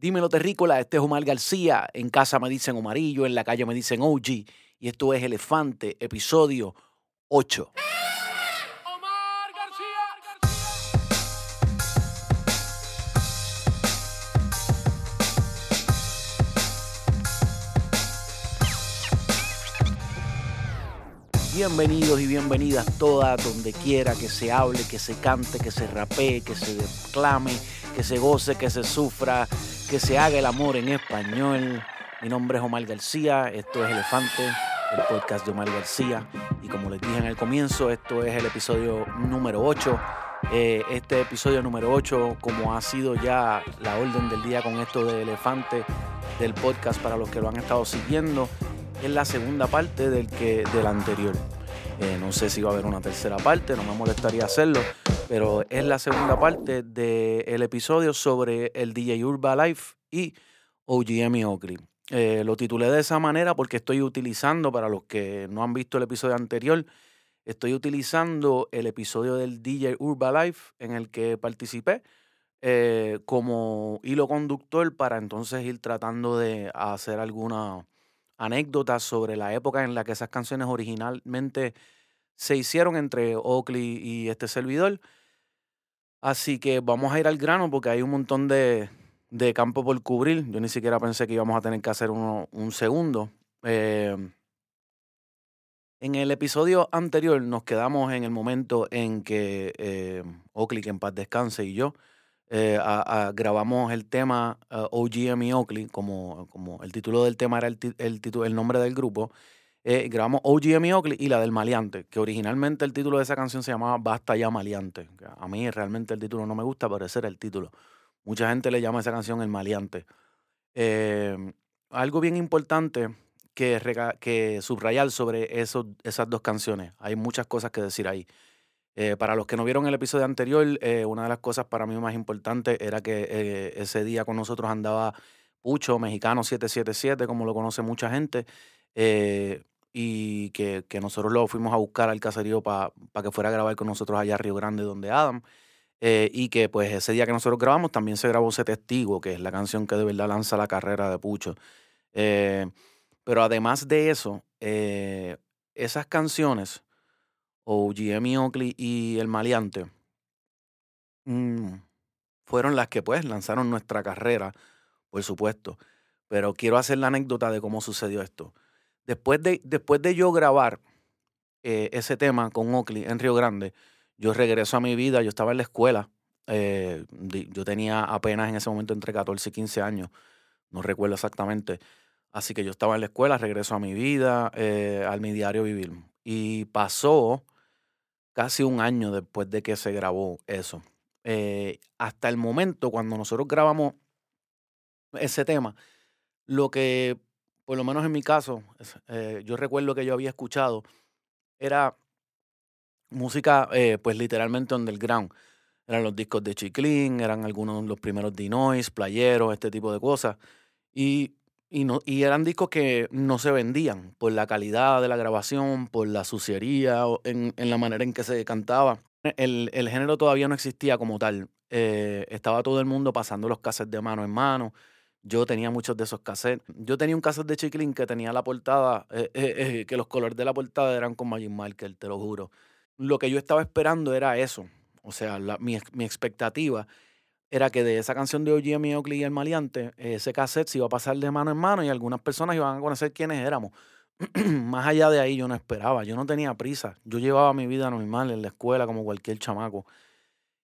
Dímelo Terrícola, este es Omar García. En casa me dicen Omarillo, en la calle me dicen OG. Y esto es Elefante, episodio 8. Omar García. Bienvenidos y bienvenidas todas, donde quiera que se hable, que se cante, que se rapee, que se declame, que se goce, que se sufra, que se haga el amor en español. Mi nombre es Omar García, esto es Elefante, el podcast de Omar García. Y como les dije en el comienzo, esto es el episodio número 8. Eh, este episodio número 8, como ha sido ya la orden del día con esto de Elefante del podcast para los que lo han estado siguiendo, es la segunda parte del, que, del anterior. Eh, no sé si va a haber una tercera parte, no me molestaría hacerlo, pero es la segunda parte del episodio sobre el DJ Urba Life y OGM Oakley. Eh, lo titulé de esa manera porque estoy utilizando, para los que no han visto el episodio anterior, estoy utilizando el episodio del DJ Urba Life en el que participé eh, como hilo conductor para entonces ir tratando de hacer alguna anécdotas sobre la época en la que esas canciones originalmente se hicieron entre Oakley y este servidor. Así que vamos a ir al grano porque hay un montón de, de campo por cubrir. Yo ni siquiera pensé que íbamos a tener que hacer uno, un segundo. Eh, en el episodio anterior nos quedamos en el momento en que eh, Oakley, que en paz descanse, y yo eh, grabamos el tema uh, OGM y Oakley, como, como el título del tema era el, el, el nombre del grupo. Eh, grabamos OGM Oakley y la del Maleante, que originalmente el título de esa canción se llamaba Basta ya Maleante. A mí realmente el título no me gusta, pero ese era el título. Mucha gente le llama a esa canción El Maleante. Eh, algo bien importante que, subrayar sobre esos, esas dos canciones. Hay muchas cosas que decir ahí. Eh, para los que no vieron el episodio anterior, eh, una de las cosas para mí más importantes era que ese día con nosotros andaba Pucho, mexicano 777, como lo conoce mucha gente, y que, que nosotros lo fuimos a buscar al caserío para que fuera a grabar con nosotros allá a Río Grande, donde Adam. eh, y que pues ese día que nosotros grabamos también se grabó ese testigo, que es la canción que de verdad lanza la carrera de Pucho. Eh, pero además de eso, eh, esas canciones, OGM y Oakley y El Maleante, mm, fueron las que pues lanzaron nuestra carrera, por supuesto. Pero quiero hacer la anécdota de cómo sucedió esto. Después de, después de yo grabar eh, ese tema con Oakley en Río Grande, yo regreso a mi vida, yo estaba en la escuela, eh, yo tenía apenas en ese momento entre 14 y 15 años, no recuerdo exactamente. Así que yo estaba en la escuela, regreso a mi vida, eh, al mi diario vivir. Y pasó casi un año después de que se grabó eso. Eh, hasta el momento, cuando nosotros grabamos ese tema, lo que, por lo menos en mi caso, eh, yo recuerdo que yo había escuchado, era música, eh, pues literalmente underground. Eran los discos de Chiclin, eran algunos de los primeros Dinois, Playeros, este tipo de cosas. Y, y, no, y eran discos que no se vendían por la calidad de la grabación, por la suciería, en, en la manera en que se cantaba. El, el género todavía no existía como tal. Eh, estaba todo el mundo pasando los cassettes de mano en mano. Yo tenía muchos de esos cassettes. Yo tenía un cassette de Chiclin que tenía la portada, eh, eh, eh, que los colores de la portada eran con Magic Marker, te lo juro. Lo que yo estaba esperando era eso. O sea, mi, mi expectativa era que de esa canción de OGM Oakley y el Maleante, ese cassette se iba a pasar de mano en mano y algunas personas iban a conocer quiénes éramos. Más allá de ahí yo no esperaba, yo no tenía prisa. Yo llevaba mi vida normal en la escuela como cualquier chamaco.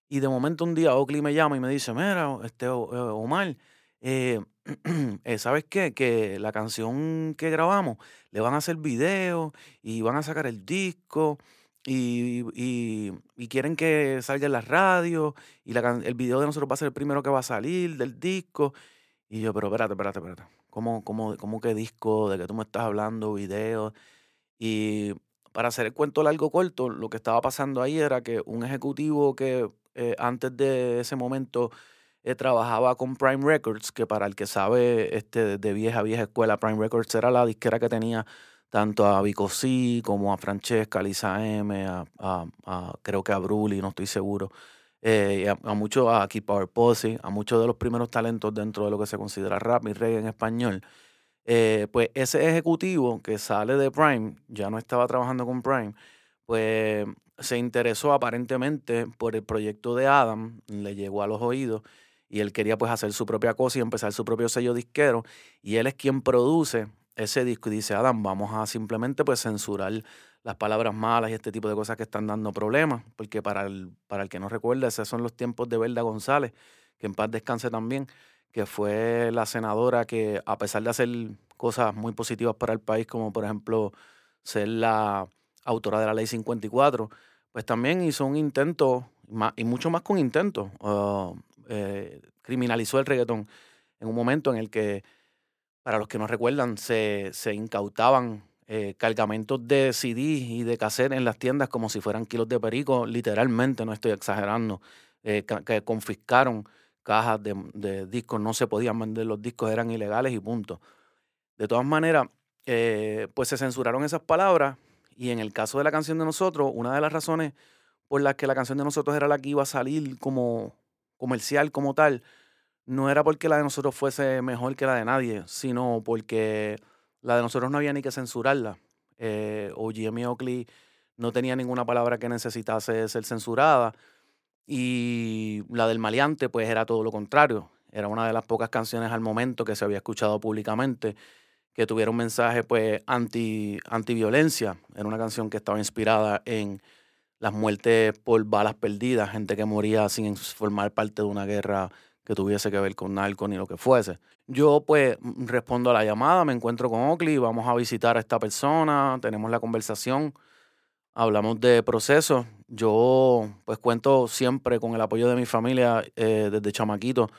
Y de momento un día Oakley me llama y me dice, mira, este, eh, Omar, eh, eh, ¿sabes qué? Que la canción que grabamos le van a hacer video y van a sacar el disco y, y- quieren que salga en la radio y la el video de nosotros va a ser el primero que va a salir del disco. Y yo, pero espérate, espérate, espérate. ¿Cómo, cómo, cómo que disco? ¿De qué tú me estás hablando? ¿Video? Y para hacer el cuento largo corto, lo que estaba pasando ahí era que un ejecutivo que eh, antes de ese momento eh, trabajaba con Prime Records, que para el que sabe este, de vieja, vieja escuela, Prime Records era la disquera que tenía tanto a Vico C como a Francesca, a Lisa M, a, a- creo que a Bruli, no estoy seguro. eh, a, a muchos, a Keep Power Posse, a muchos de los primeros talentos dentro de lo que se considera rap y reggae en español. Eh, pues ese ejecutivo que sale de Prime, ya no estaba trabajando con Prime, pues se interesó aparentemente por el proyecto de Adam, le llegó a los oídos y él quería pues hacer su propia cosa y empezar su propio sello disquero y él es quien produce ese disco y dice, Adam, vamos a simplemente pues censurar las palabras malas y este tipo de cosas que están dando problemas, porque para el, para el que no recuerda, esos son los tiempos de Belda González, que en paz descanse también, que fue la senadora que a pesar de hacer cosas muy positivas para el país, como por ejemplo ser la autora de la ley 54, pues también hizo un intento, y mucho más que un intento, uh, eh, criminalizó el reggaetón en un momento en el que, para los que no recuerdan, se, se incautaban eh, cargamentos de CD y de cassette en las tiendas como si fueran kilos de perico, literalmente, no estoy exagerando, eh, que confiscaron cajas de, discos, no se podían vender los discos, eran ilegales y punto. De todas maneras, pues se censuraron esas palabras y en el caso de la canción de nosotros, una de las razones por las que la canción de nosotros era la que iba a salir como comercial, como tal, no era porque la de nosotros fuese mejor que la de nadie, sino porque la de nosotros no había ni que censurarla. Eh, o Jimmy Oakley no tenía ninguna palabra que necesitase ser censurada. Y la del maleante, pues era todo lo contrario. Era una de las pocas canciones al momento que se había escuchado públicamente que tuviera un mensaje pues anti antiviolencia. Era una canción que estaba inspirada en las muertes por balas perdidas, gente que moría sin formar parte de una guerra que tuviese que ver con narco ni lo que fuese. Yo pues respondo a la llamada, me encuentro con Oakley, vamos a visitar a esta persona, tenemos la conversación, hablamos de procesos. Yo pues cuento siempre con el apoyo de mi familia eh, desde chamaquito,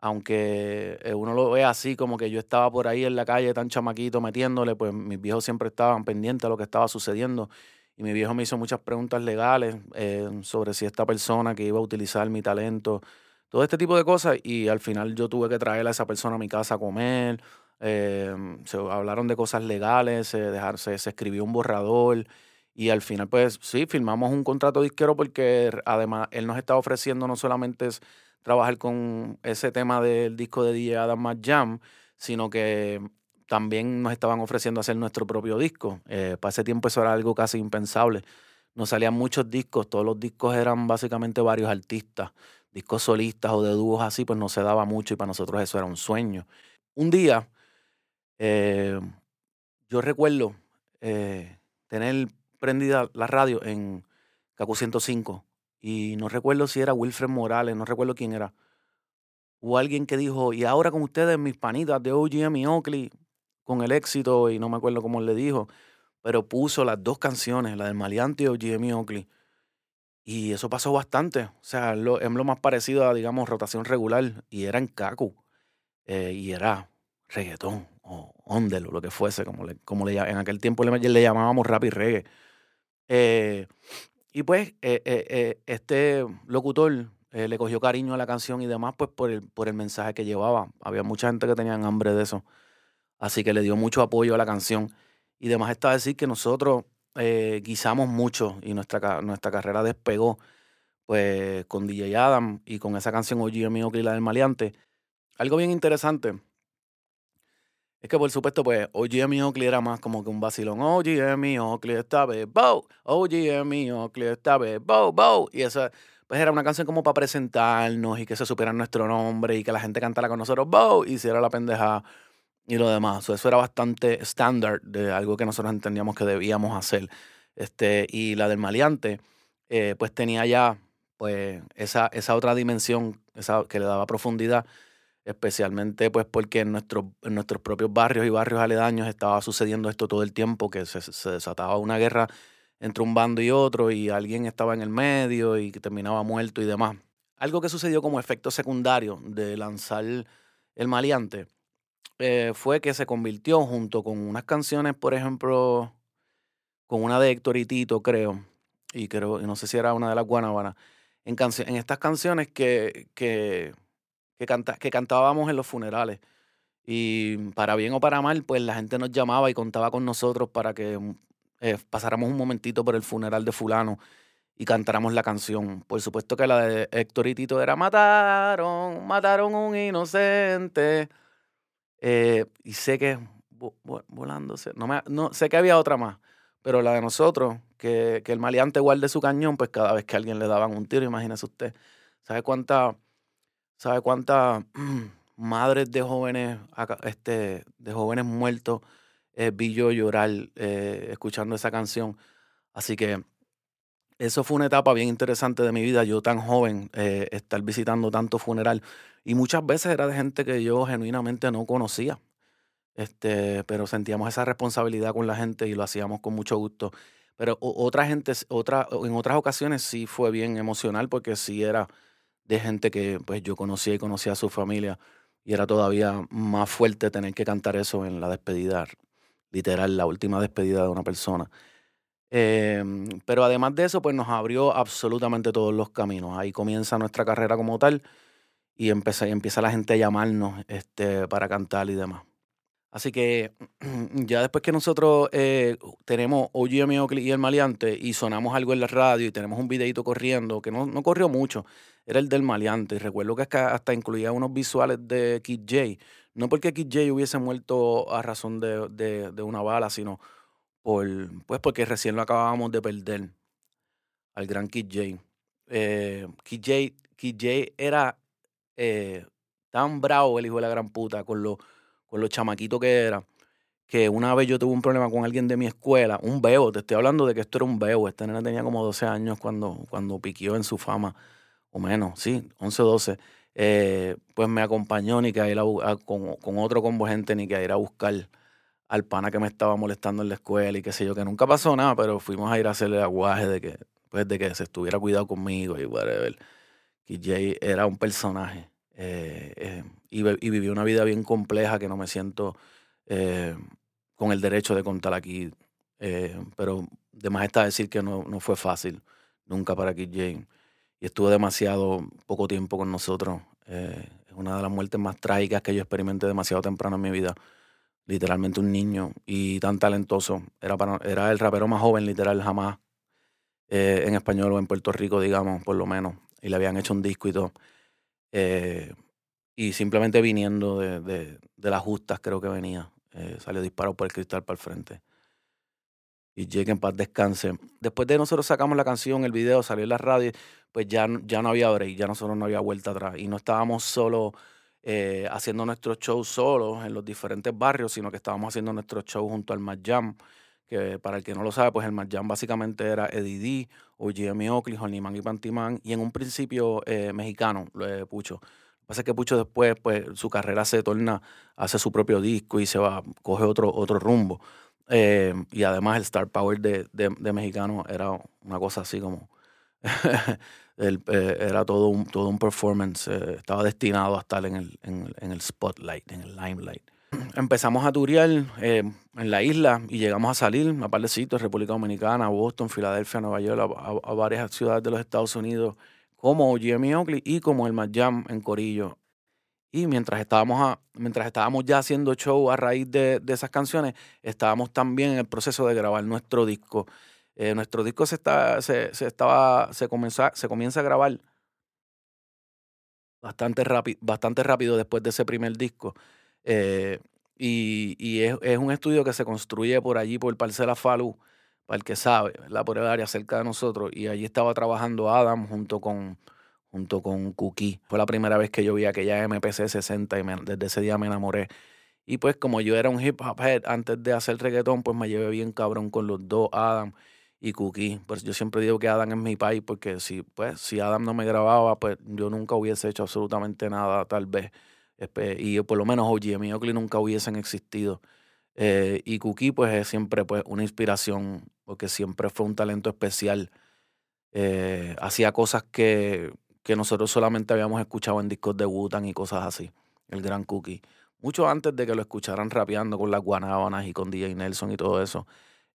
aunque eh, uno lo ve así como que yo estaba por ahí en la calle tan chamaquito metiéndole, pues mis viejos siempre estaban pendientes de lo que estaba sucediendo. Y mi viejo me hizo muchas preguntas legales eh, sobre si esta persona que iba a utilizar mi talento todo este tipo de cosas y al final yo tuve que traer a esa persona a mi casa a comer, eh, se hablaron de cosas legales, se, dejarse, se escribió un borrador y al final pues sí, firmamos un contrato disquero porque además él nos estaba ofreciendo no solamente es trabajar con ese tema del disco de DJ Adam Jam, sino que también nos estaban ofreciendo hacer nuestro propio disco. Eh, para ese tiempo eso era algo casi impensable. Nos salían muchos discos, todos los discos eran básicamente varios artistas discos solistas o de dúos así, pues no se daba mucho y para nosotros eso era un sueño. Un día, eh, yo recuerdo eh, tener prendida la radio en Cacu 105 y no recuerdo si era Wilfred Morales, no recuerdo quién era. Hubo alguien que dijo, y ahora con ustedes, mis panitas de OGM y Oakley, con el éxito, y no me acuerdo cómo le dijo, pero puso las dos canciones, la del Maleante y OGM y Oakley. Y eso pasó bastante. O sea, lo, es lo más parecido a, digamos, rotación regular. Y era en Kaku. Eh, y era reggaetón o ondel o lo que fuese, como le, como le en aquel tiempo le, le llamábamos rap y reggae. Eh, y pues eh, este locutor le cogió cariño a la canción y demás, pues por el, por el mensaje que llevaba. Había mucha gente que tenía hambre de eso. Así que le dio mucho apoyo a la canción. Y demás está decir que nosotros eh, guisamos mucho y nuestra, nuestra carrera despegó pues con DJ Adam y con esa canción Oye mío que la del maleante. Algo bien interesante es que por supuesto pues Oye mi Oakley era más como que un vacilón. Oye mi Oakley esta vez, bow. Oye mi Oakley esta vez, bow, bow. Y esa pues era una canción como para presentarnos y que se supieran nuestro nombre y que la gente cantara con nosotros, bow, y hiciera la pendeja y lo demás. eso era bastante estándar de algo que nosotros entendíamos que debíamos hacer. Este, y la del maleante, eh, pues tenía ya pues esa, esa otra dimensión esa, que le daba profundidad, especialmente pues porque en, nuestro, en nuestros propios barrios y barrios aledaños estaba sucediendo esto todo el tiempo, que se, se desataba una guerra entre un bando y otro y alguien estaba en el medio y terminaba muerto y demás. Algo que sucedió como efecto secundario de lanzar el maleante eh, fue que se convirtió junto con unas canciones, por ejemplo, con una de Héctor y Tito, creo, y creo, no sé si era una de las Guanabanas, en, en estas canciones que, que, que, que cantábamos en los funerales. Y para bien o para mal, pues la gente nos llamaba y contaba con nosotros para que mm, eh, pasáramos un momentito por el funeral de fulano y cantáramos la canción. Por supuesto que la de Héctor y Tito era Mataron, mataron un inocente. Eh, y sé que volándose, no, me, no sé que había otra más, pero la de nosotros, que, que el maleante guarde su cañón, pues cada vez que a alguien le daban un tiro, imagínese usted. ¿Sabe cuánta, sabe cuántas madres de jóvenes, este, de jóvenes muertos eh, vi yo llorar eh, escuchando esa canción? Así que eso fue una etapa bien interesante de mi vida. Yo tan joven, estar visitando tanto funeral. Y muchas veces era de gente que yo genuinamente no conocía. Este, pero sentíamos esa responsabilidad con la gente y lo hacíamos con mucho gusto. Pero otra gente, otra, en otras ocasiones sí fue bien emocional porque sí era de gente que pues yo conocía y conocía a su familia. Y era todavía más fuerte tener que cantar eso en la despedida, literal, la última despedida de una persona. Em, pero además de eso, pues nos abrió absolutamente todos los caminos. Ahí comienza nuestra carrera como tal y empieza, empieza la gente a llamarnos este, para cantar y demás. Así que ya después que nosotros eh, tenemos OGM y el Maleante y sonamos algo en la radio y tenemos un videito corriendo, que no, no corrió mucho, era el del Maleante. Y recuerdo que hasta incluía unos visuales de Kid J. No porque Kid J hubiese muerto a razón de, de, una bala, sino pues porque recién lo acabábamos de perder al gran Kid J. Eh, Kid J, Kid J era eh, tan bravo el hijo de la gran puta con lo, con lo chamaquito que era, que una vez yo tuve un problema con alguien de mi escuela, un bebo, te estoy hablando de que esto era un bebo, este nene tenía como 12 años cuando, cuando piquió en su fama, o menos, sí, 11 o 12. Eh, pues me acompañó ni que a ir a, con, con otro combo gente ni que a ir a buscar al pana que me estaba molestando en la escuela y qué sé yo, que nunca pasó nada, pero fuimos a ir a hacerle aguaje de que, pues, de que se estuviera cuidado conmigo y whatever. Que Jay era un personaje eh, eh, y, vivió una vida bien compleja que no me siento eh, con el derecho de contar aquí. pero de más está decir que no, no fue fácil nunca para Kid Jay. Y estuvo demasiado poco tiempo con nosotros. es una de las muertes más trágicas que yo experimenté demasiado temprano en mi vida literalmente un niño y tan talentoso. Era, era el rapero más joven, literal, jamás en español o en Puerto Rico, digamos, por lo menos. Y le habían hecho un disco y todo. Eh, y simplemente viniendo de, las justas, creo que venía. Eh, salió disparado por el cristal para el frente. Y Jake en paz descanse. Después de nosotros sacamos la canción, el video, salió en la radio, pues ya, ya no había break, ya nosotros no había vuelta atrás. Y no estábamos solo eh, haciendo nuestros shows solos en los diferentes barrios, sino que estábamos haciendo nuestros shows junto al Mad Jam, que para el que no lo sabe, pues el Mad Jam básicamente era Eddie o Jimmy Oakley, Man y Pantiman, y en un principio eh, mexicano, eh, Pucho. Lo que pasa es que Pucho después, pues su carrera se torna, hace su propio disco y se va, coge otro, otro rumbo. y además el Star Power de, de Mexicano era una cosa así como Eh, era todo un, todo un performance, eh, estaba destinado a estar en el, en, el spotlight, en el limelight. Empezamos a turear eh, en la isla y llegamos a salir a par República Dominicana, Boston, Filadelfia, Nueva York, a, varias ciudades de los Estados Unidos, como Jimmy Oakley y como el Mad Jam en Corillo. Y mientras estábamos, a, mientras estábamos ya haciendo show a raíz de, de esas canciones, estábamos también en el proceso de grabar nuestro disco. Eh, nuestro disco se, está, se, estaba, se, comenzó, se comienza a grabar bastante, rápido bastante rápido después de ese primer disco. Eh, y, es, un estudio que se construye por allí, por Parcela Falú, para el que sabe, la por el área cerca de nosotros. Y allí estaba trabajando Adam junto con, junto con Cookie. Fue la primera vc que yo vi aquella MPC 60 y desde ese día me enamoré. Y pues como yo era un hip hop head antes de hacer reggaetón, pues me llevé bien cabrón con los dos, Adam y Cookie. Pues yo siempre digo que Adam es mi país porque si, pues, si Adam no me grababa, pues yo nunca hubiese hecho absolutamente nada, tal vez. Y por lo menos OG y Oakley nunca hubiesen existido. Eh, y Cookie, pues, es siempre pues, una inspiración, porque siempre fue un talento especial. Eh, hacía cosas que, que nosotros solamente habíamos escuchado en discos de Wutan y cosas así. El gran Cookie. Mucho antes de que lo escucharan rapeando con las guanábanas y con DJ Nelson y todo eso.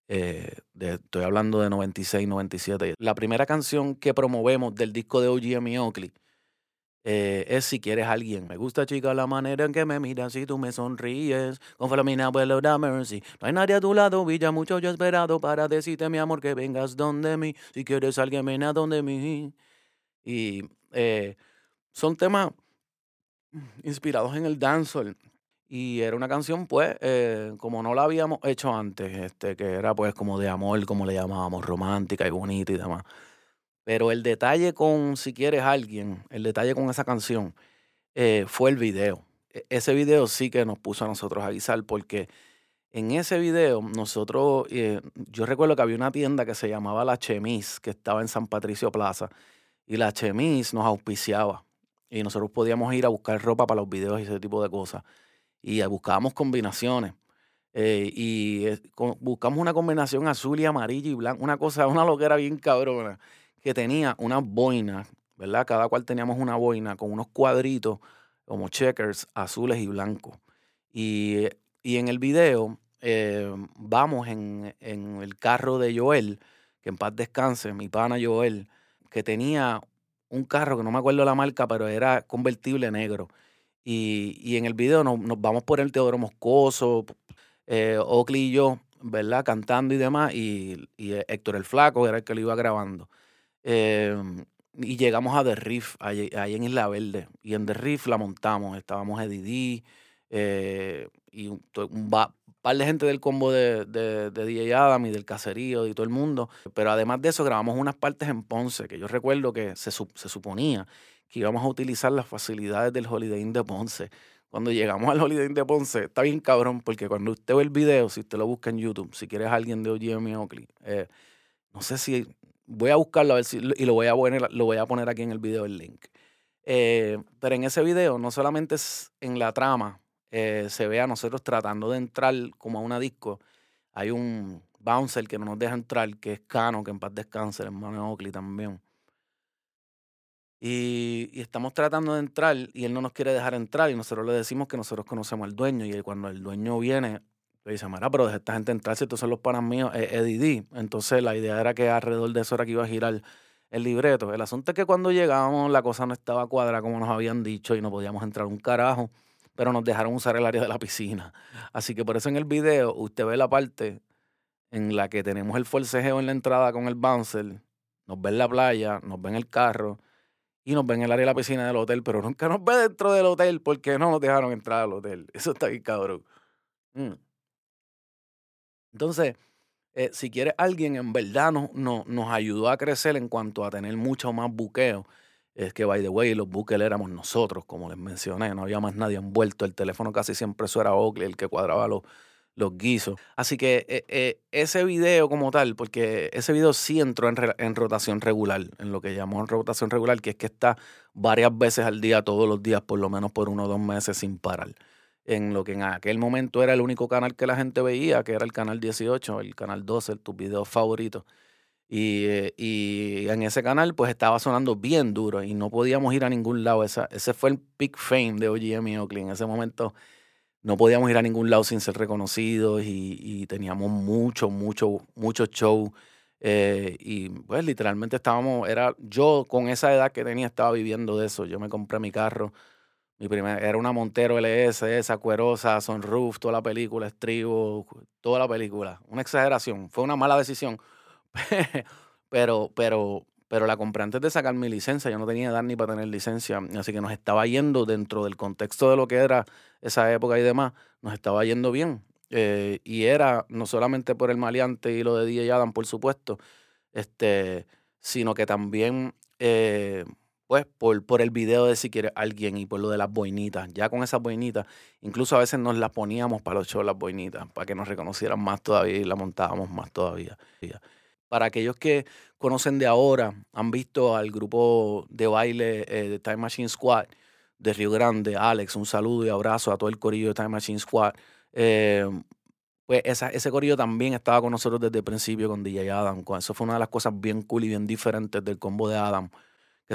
Eh, estoy hablando de 96, 97. La primera canción que promovemos del disco de OGM Oakley eh, es si quieres alguien. Me gusta, chica, la manera en que me miras y tú me sonríes. Con Flomina, abuelo, da mercy. No hay nadie a tu lado, Villa, mucho yo he esperado para decirte, mi amor, que vengas donde mí. Si quieres alguien, ven a donde mí. Y eh, son temas inspirados en el dancehall. Y era una canción, pues, eh, como no la habíamos hecho antes, este, que era pues como de amor, como le llamábamos, romántica y bonita y demás. Pero el detalle con Si quieres alguien, el detalle con esa canción, eh, fue el video. E, ese video sí que nos puso a nosotros a avisar porque en ese video nosotros, eh, yo recuerdo que había una tienda que se llamaba La Chemis, que estaba en San Patricio Plaza, y La Chemis nos auspiciaba. Y nosotros podíamos ir a buscar ropa para los videos y ese tipo de cosas. Y buscábamos combinaciones. Eh, y buscamos una combinación azul y amarillo y blanco, una cosa, una loquera bien cabrona que tenía una boina, ¿verdad? Cada cual teníamos una boina con unos cuadritos como checkers azules y blancos. Y, en el video eh, vamos en, el carro de Joel, que en paz descanse, mi pana Joel, que tenía un carro que no me acuerdo la marca, pero era convertible negro. Y, en el video nos, vamos por el Teodoro Moscoso, eh, Oakley y yo, ¿verdad? Cantando y demás, y, y Héctor el Flaco era el que lo iba grabando. Em, y llegamos a The Riff, ahí, en Isla Verde. Y en The Riff la montamos. Estábamos Eddie eh, y un, par de gente del combo de, de, DJ Adam y del caserío y todo el mundo. Pero además de eso, grabamos unas partes en Ponce, que yo recuerdo que se, se suponía que íbamos a utilizar las facilidades del Holiday Inn de Ponce. Cuando llegamos al Holiday Inn de Ponce, está bien cabrón, porque cuando usted ve el video, si usted lo busca en YouTube, si quieres alguien de OGM Oakley, eh, no sé si Voy a buscarlo a ver si, y lo voy a poner, lo voy a poner aquí en el video el link. Eh, pero en ese video, no solamente es en la trama, eh, se ve a nosotros tratando de entrar como a una disco. Hay un bouncer que no nos deja entrar, que es Cano, que en paz descanse, el hermano de Oakley también. Y, y, estamos tratando de entrar y él no nos quiere dejar entrar y nosotros le decimos que nosotros conocemos al dueño y cuando el dueño viene le dice, mira, pero de esta gente entrar, si estos son los panas míos, Eddie Entonces la idea era que alrededor de eso era que iba a girar el libreto. El asunto es que cuando llegamos la cosa no estaba cuadrada como nos habían dicho y no podíamos entrar un carajo, pero nos dejaron usar el área de la piscina. Así que por eso en el video usted ve la parte en la que tenemos el forcejeo en la entrada con el bouncer, nos ve la playa, nos ve el carro y nos ve en el área de la piscina del hotel, pero nunca nos ve dentro del hotel porque no nos dejaron entrar al hotel. Eso está bien cabrón. Mm. Entonces, eh, si quieres alguien en verdad no, nos ayudó a crecer en cuanto a tener mucho más buqueo, es que, by the way, los buques éramos nosotros, como les mencioné, no había más nadie envuelto, el teléfono casi siempre eso era Oakley, el que cuadraba los, los guisos. Así que eh, eh, ese video como tal, porque ese video sí entró en, rotación regular, en lo que llamamos rotación regular, que es que está varias veces al día, todos los días, por lo menos por uno o dos meses sin parar en lo que en aquel momento era el único canal que la gente veía, que era el canal 18, el canal 12, tus videos favoritos. Y, eh, y, en ese canal pues estaba sonando bien duro y no podíamos ir a ningún lado. Esa, ese fue el peak fame de OGM y Oakley. En ese momento no podíamos ir a ningún lado sin ser reconocidos y, teníamos mucho, mucho, mucho show. Eh, y pues literalmente estábamos, era yo con esa edad que tenía estaba viviendo de eso. Yo me compré mi carro mi primera, era una Montero LS, esa cuerosa, sunroof, toda la película, estribo, toda la película. Una exageración, fue una mala decisión. pero, pero, pero la compré antes de sacar mi licencia, yo no tenía edad ni para tener licencia, así que nos estaba yendo dentro del contexto de lo que era esa época y demás, nos estaba yendo bien. Eh, y era no solamente por el maleante y lo de DJ Adam, por supuesto, este, sino que también eh, pues por, por el video de si quiere alguien y por lo de las boinitas. Ya con esas boinitas, incluso a veces nos las poníamos para los shows las boinitas, para que nos reconocieran más todavía y la montábamos más todavía. Para aquellos que conocen de ahora, han visto al grupo de baile eh, de Time Machine Squad de Río Grande, Alex, un saludo y abrazo a todo el corillo de Time Machine Squad. Eh, pues ese corillo también estaba con nosotros desde el principio con DJ Adam. Eso fue una de las cosas bien cool y bien diferentes del combo de Adam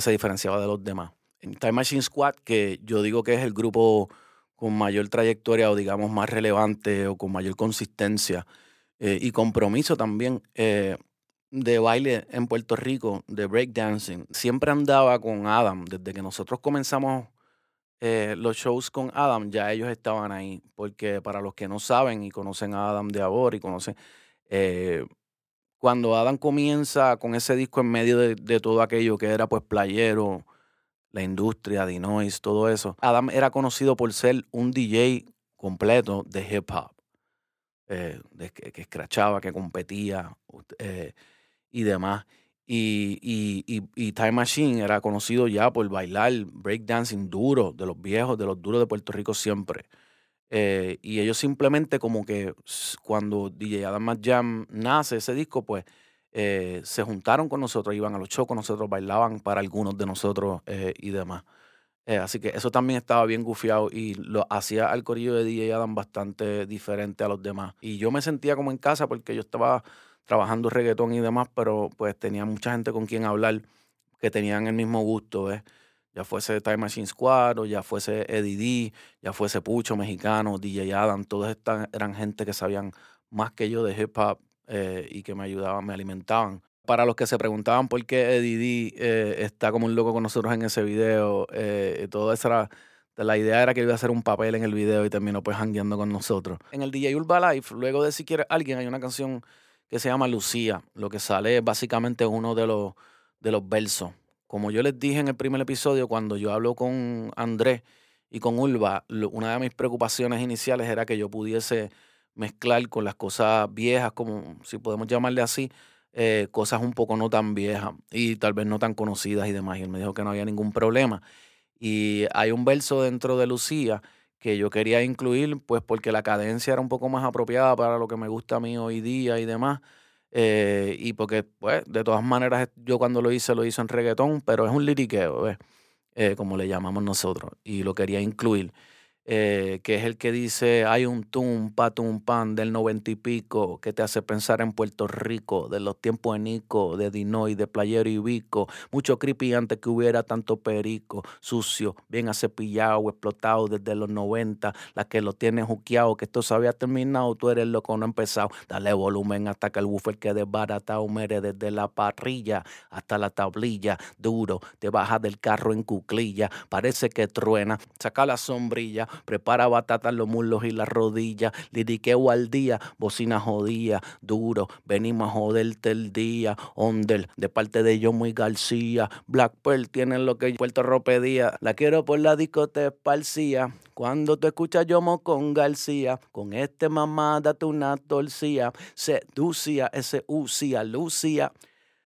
se diferenciaba de los demás. En Time Machine Squad, que yo digo que es el grupo con mayor trayectoria o digamos más relevante o con mayor consistencia eh, y compromiso también, eh, de baile en Puerto Rico, de breakdancing, siempre andaba con Adam. Desde que nosotros comenzamos eh, los shows con Adam, ya ellos estaban ahí. Porque para los que no saben y conocen a Adam de Abor y conocen, eh, cuando Adam comienza con ese disco en medio de, todo aquello que era pues playero, la industria, Dinois, todo eso, Adam era conocido por ser un DJ completo de hip hop. Eh, que, que, escrachaba, que competía eh, y demás. Y, y, y, y, Time Machine era conocido ya por bailar breakdancing duro, de los viejos, de los duros de Puerto Rico siempre. Eh, y ellos simplemente como que cuando DJ Adam Jam nace ese disco, pues eh, se juntaron con nosotros, iban a los shows con nosotros, bailaban para algunos de nosotros eh, y demás. así que eso también estaba bien gufiado y lo hacía al corillo de DJ Adam bastante diferente a los demás. Y yo me sentía como en casa porque yo estaba trabajando reggaetón y demás, pero pues tenía mucha gente con quien hablar que tenían el mismo gusto, ¿ves? Ya fuese Time Machine Squad o ya fuese Eddie D, ya fuese Pucho Mexicano, DJ Adam, todos estas eran gente que sabían más que yo de hip hop eh, y que me ayudaban, me alimentaban. Para los que se preguntaban por qué Eddie D eh, está como un loco con nosotros en ese video, eh, todo eso era, la idea era que iba a hacer un papel en el video y terminó pues hangueando con nosotros. En el DJ Urba Life, luego de Si Quieres Alguien, hay una canción que se llama Lucía. Lo que sale es básicamente uno de los, de los versos como yo les dije en el primer episodio, cuando yo hablo con Andrés y con Ulva, una de mis preocupaciones iniciales era que yo pudiese mezclar con las cosas viejas, como si podemos llamarle así, eh, cosas un poco no tan viejas y tal vez no tan conocidas y demás. Y él me dijo que no había ningún problema. Y hay un verso dentro de Lucía que yo quería incluir, pues porque la cadencia era un poco más apropiada para lo que me gusta a mí hoy día y demás. Eh, y porque, pues, de todas maneras, yo cuando lo hice, lo hice en reggaetón, pero es un liriqueo, eh, como le llamamos nosotros. Y lo quería incluir. Eh, que es el que dice, hay un tum, patum, pan del noventa y pico, que te hace pensar en Puerto Rico, de los tiempos de Nico, de Dinoy, de Playero y Vico, mucho creepy antes que hubiera tanto perico, sucio, bien acepillado, explotado desde los 90, la que lo tiene juqueado, que esto se había terminado, tú eres loco, no empezado, dale volumen hasta que el buffer quede baratado, mere desde la parrilla hasta la tablilla, duro, te bajas del carro en cuclilla, parece que truena, saca la sombrilla, prepara batata los muslos y las rodillas, liriqueo al día, bocina jodía, duro, venimos a joderte el día, Ondel, de parte de yo muy García, Black Pearl tienen lo que Puerto Rico pedía, la quiero por la discoteca esparcía, cuando te escuchas Yomo con García, con este mamá date una torcía, seducía, ese ucía, lucía.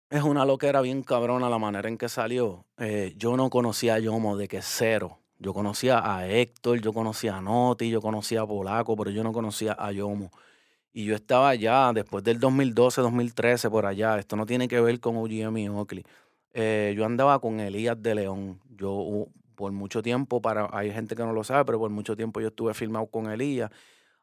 Es una loquera bien cabrona la manera en que salió. Eh, yo no conocía a Yomo de que cero. Yo conocía a Héctor, yo conocía a Noti, yo conocía a Polaco, pero yo no conocía a Yomo. Y yo estaba allá después del 2012, 2013, por allá. Esto no tiene que ver con UGM y Oakley. Eh, yo andaba con Elías de León. Yo por mucho tiempo, para hay gente que no lo sabe, pero por mucho tiempo yo estuve firmado con Elías.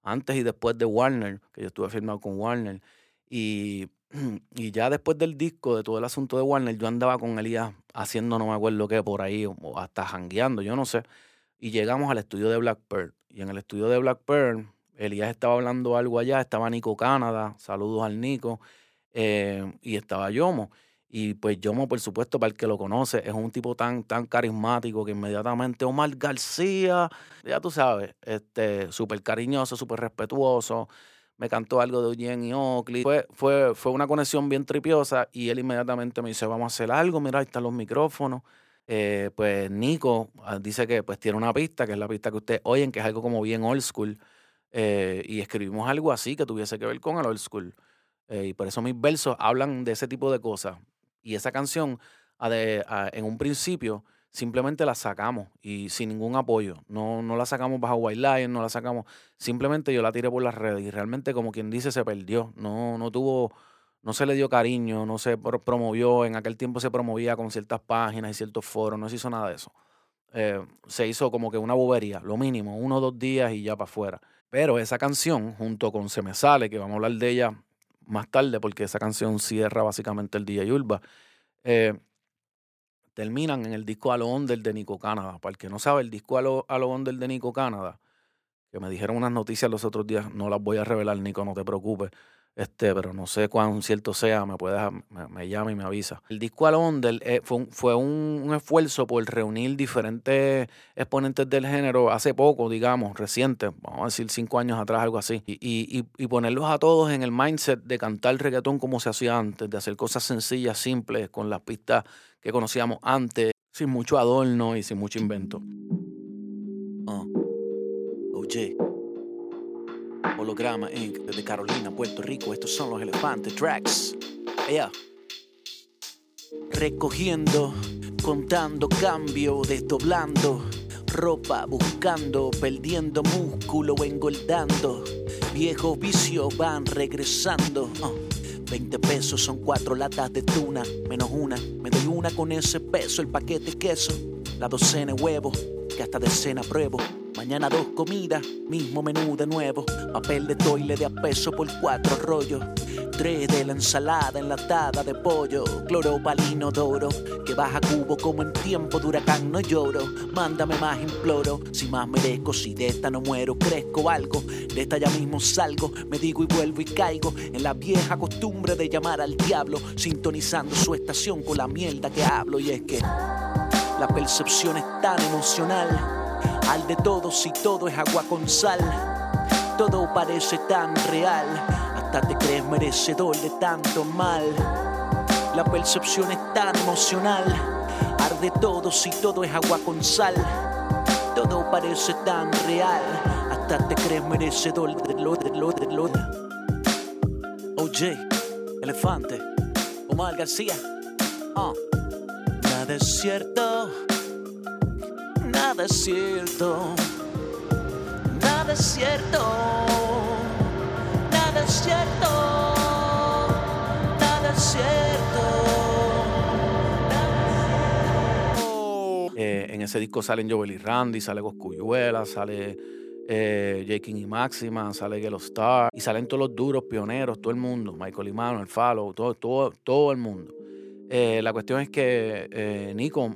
Antes y después de Warner, que yo estuve firmado con Warner. Y y ya después del disco, de todo el asunto de Warner, yo andaba con Elías haciendo no me acuerdo qué por ahí, o hasta jangueando, yo no sé. Y llegamos al estudio de Black Pearl. Y en el estudio de Black Pearl, Elías estaba hablando algo allá, estaba Nico Canadá, saludos al Nico, eh, y estaba Yomo. Y pues Yomo, por supuesto, para el que lo conoce, es un tipo tan, tan carismático que inmediatamente Omar García, ya tú sabes, este, súper cariñoso, súper respetuoso me cantó algo de Eugene y Oakley. Fue, fue, fue una conexión bien tripiosa y él inmediatamente me dice, vamos a hacer algo, mira, ahí están los micrófonos. Eh, pues Nico ah, dice que pues tiene una pista, que es la pista que ustedes oyen, que es algo como bien old school. Eh, y escribimos algo así que tuviese que ver con el old school. Eh, y por eso mis versos hablan de ese tipo de cosas. Y esa canción, en un principio, simplemente la sacamos y sin ningún apoyo. No, no la sacamos bajo White no la sacamos. Simplemente yo la tiré por las redes y realmente, como quien dice, se perdió. No, no tuvo, no se le dio cariño, no se promovió. En aquel tiempo se promovía con ciertas páginas y ciertos foros, no se hizo nada de eso. Eh, se hizo como que una bobería, lo mínimo, uno o dos días y ya para afuera. Pero esa canción, junto con Se Me Sale, que vamos a hablar de ella más tarde, porque esa canción cierra básicamente el día Yulba. Eh, terminan en el disco Alo Under de Nico Canada. Para el que no sabe, el disco Alo Under de Nico Canada, que me dijeron unas noticias los otros días, no las voy a revelar, Nico, no te preocupes. Este, pero no sé cuán cierto sea, me puedes, me, llama y me avisa. El disco Alondel eh, fue, un, fue un, un, esfuerzo por reunir diferentes exponentes del género hace poco, digamos, reciente, vamos a decir cinco años atrás, algo así, y, y, ponerlos a todos en el mindset de cantar reggaetón como se hacía antes, de hacer cosas sencillas, simples, con las pistas que conocíamos antes, sin mucho adorno y sin mucho invento. Uh. Holograma Inc. desde Carolina, Puerto Rico. Estos son los elefantes tracks. Ella. Recogiendo, contando cambio, desdoblando. Ropa buscando, perdiendo músculo, engordando. Viejos vicios van regresando. Uh. 20 pesos son cuatro latas de tuna, menos una. Me doy una con ese peso, el paquete queso, la docena de huevos, que hasta decena pruebo. Mañana dos comidas, mismo menú de nuevo. Papel de toile de a peso por cuatro rollos. Tres de la ensalada enlatada de pollo. Cloropalino doro, que baja cubo como en tiempo de huracán. No lloro, mándame más imploro. Si más merezco, si de esta no muero, crezco algo. De esta ya mismo salgo, me digo y vuelvo y caigo. En la vieja costumbre de llamar al diablo, sintonizando su estación con la mierda que hablo. Y es que la percepción es tan emocional al de todos si todo es agua con sal. Todo parece tan real, hasta te crees merecedor de tanto mal. La percepción es tan emocional, arde todo si todo es agua con sal. Todo parece tan real, hasta te crees merecedor de lo, de lo, de lo. OJ, Elefante, Omar García. Uh. Nada es cierto nada es cierto, nada es cierto, nada es cierto. Eh, en ese disco salen Joel y Randy, sale Coscuyuela, sale eh, J. King y Máxima, sale Gelo Star, y salen todos los duros, pioneros, todo el mundo, Michael Imano, el Follow, todo, todo, todo el mundo. Eh, la cuestión es que eh, Nico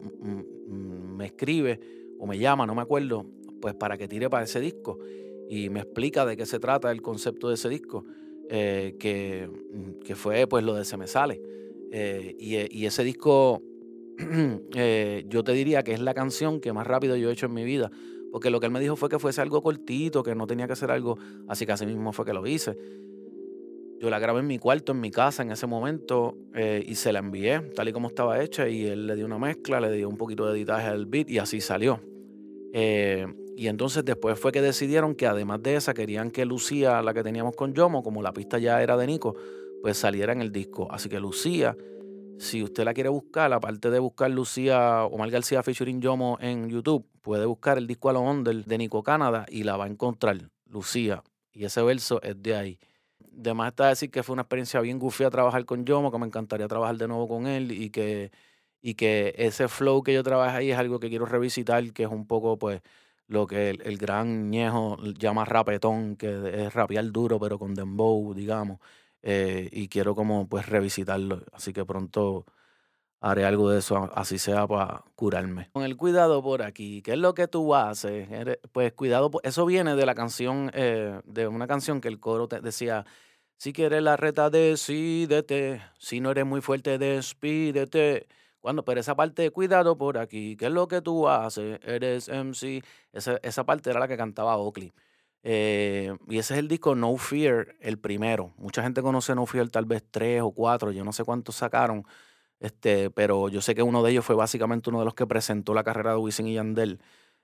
me escribe o me llama, no me acuerdo, pues para que tire para ese disco y me explica de qué se trata el concepto de ese disco, eh, que, mm, que, fue pues lo de Se me sale. Eh, y, y, ese disco eh, yo te diría que es la canción que más rápido yo he hecho en mi vida, porque lo que él me dijo fue que fuese algo cortito, que no tenía que ser algo, así que así mismo fue que lo hice. Yo la grabé en mi cuarto, en mi casa en ese momento eh, y se la envié tal y como estaba hecha y él le dio una mezcla, le dio un poquito de editaje al beat y así salió. Eh, y entonces después fue que decidieron que además de esa querían que Lucía, la que teníamos con Yomo, como la pista ya era de Nico, pues saliera en el disco. Así que Lucía, si usted la quiere buscar, aparte de buscar Lucía Omar García featuring Yomo en YouTube, puede buscar el disco a lo under de Nico Canadá y la va a encontrar, Lucía. Y ese verso es de ahí. Además está decir que fue una experiencia bien goofy a trabajar con Yomo, que me encantaría trabajar de nuevo con él y que y que ese flow que yo trabajé ahí es algo que quiero revisitar, que es un poco pues lo que el, gran ñejo llama rapetón, que es rapear duro pero con dembow, digamos, eh, y quiero como pues revisitarlo, así que pronto haré algo de eso, así sea para curarme. Con el cuidado por aquí, ¿qué es lo que tú haces? Pues cuidado, eso viene de la canción, eh, de una canción que el coro te decía, si quieres la reta, decídete, si no eres muy fuerte, despídete. Cuando, pero esa parte de cuidado por aquí, ¿qué es lo que tú haces? Eres MC. Esa, esa parte era la que cantaba Oakley. Eh, y ese es el disco No Fear, el primero. Mucha gente conoce No Fear, tal vez tres o cuatro, yo no sé cuántos sacaron, este, pero yo sé que uno de ellos fue básicamente uno de los que presentó la carrera de Wisin y Yandel,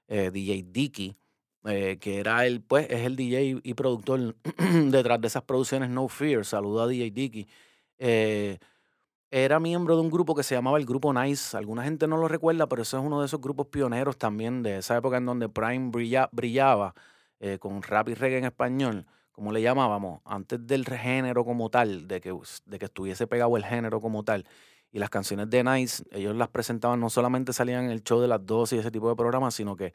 eh, DJ Dicky, eh, que era el, pues, es el DJ y productor detrás de esas producciones No Fear. Saludo a DJ Dicky era miembro de un grupo que se llamaba el Grupo Nice. Alguna gente no lo recuerda, pero eso es uno de esos grupos pioneros también de esa época en donde Prime brillaba eh, con rap y reggae en español, como le llamábamos, antes del género como tal, de que, de que estuviese pegado el género como tal. Y las canciones de Nice, ellos las presentaban, no solamente salían en el show de las 12 y ese tipo de programas, sino que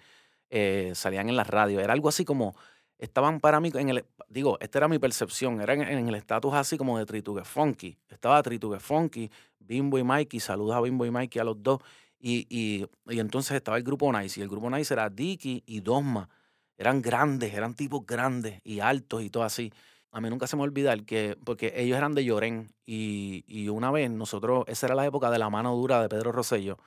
eh, salían en la radio. Era algo así como estaban para mí en el, digo, esta era mi percepción, era en, el estatus así como de Tritugue Funky. Estaba Tritugue Funky, Bimbo y Mikey, saludos a Bimbo y Mikey a los dos. Y, y, entonces estaba el grupo Nice, y el grupo Nice era Dicky y Dosma. eran grandes, eran tipos grandes y altos y todo así. A mí nunca se me olvida que, porque ellos eran de Llorén y, y una vez nosotros, esa era la época de la mano dura de Pedro Rosselló,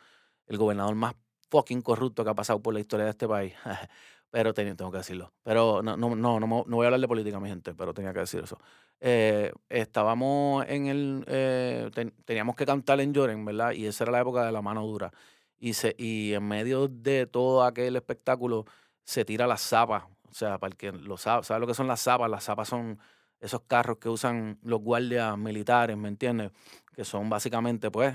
el gobernador más fucking corrupto que ha pasado por la historia de este país. pero tengo que decirlo. Pero no, no, no, no, voy a hablar de política, mi gente, pero tenía que decir eso. Eh, estábamos en el. Eh, teníamos que cantar en Lloren, ¿verdad? Y esa era la época de la mano dura. Y, se, y en medio de todo aquel espectáculo se tira la zapa. O sea, para el que lo sabe, ¿sabe lo que son las zapas? Las zapas son esos carros que usan los guardias militares, ¿me entiendes? Que son básicamente, pues,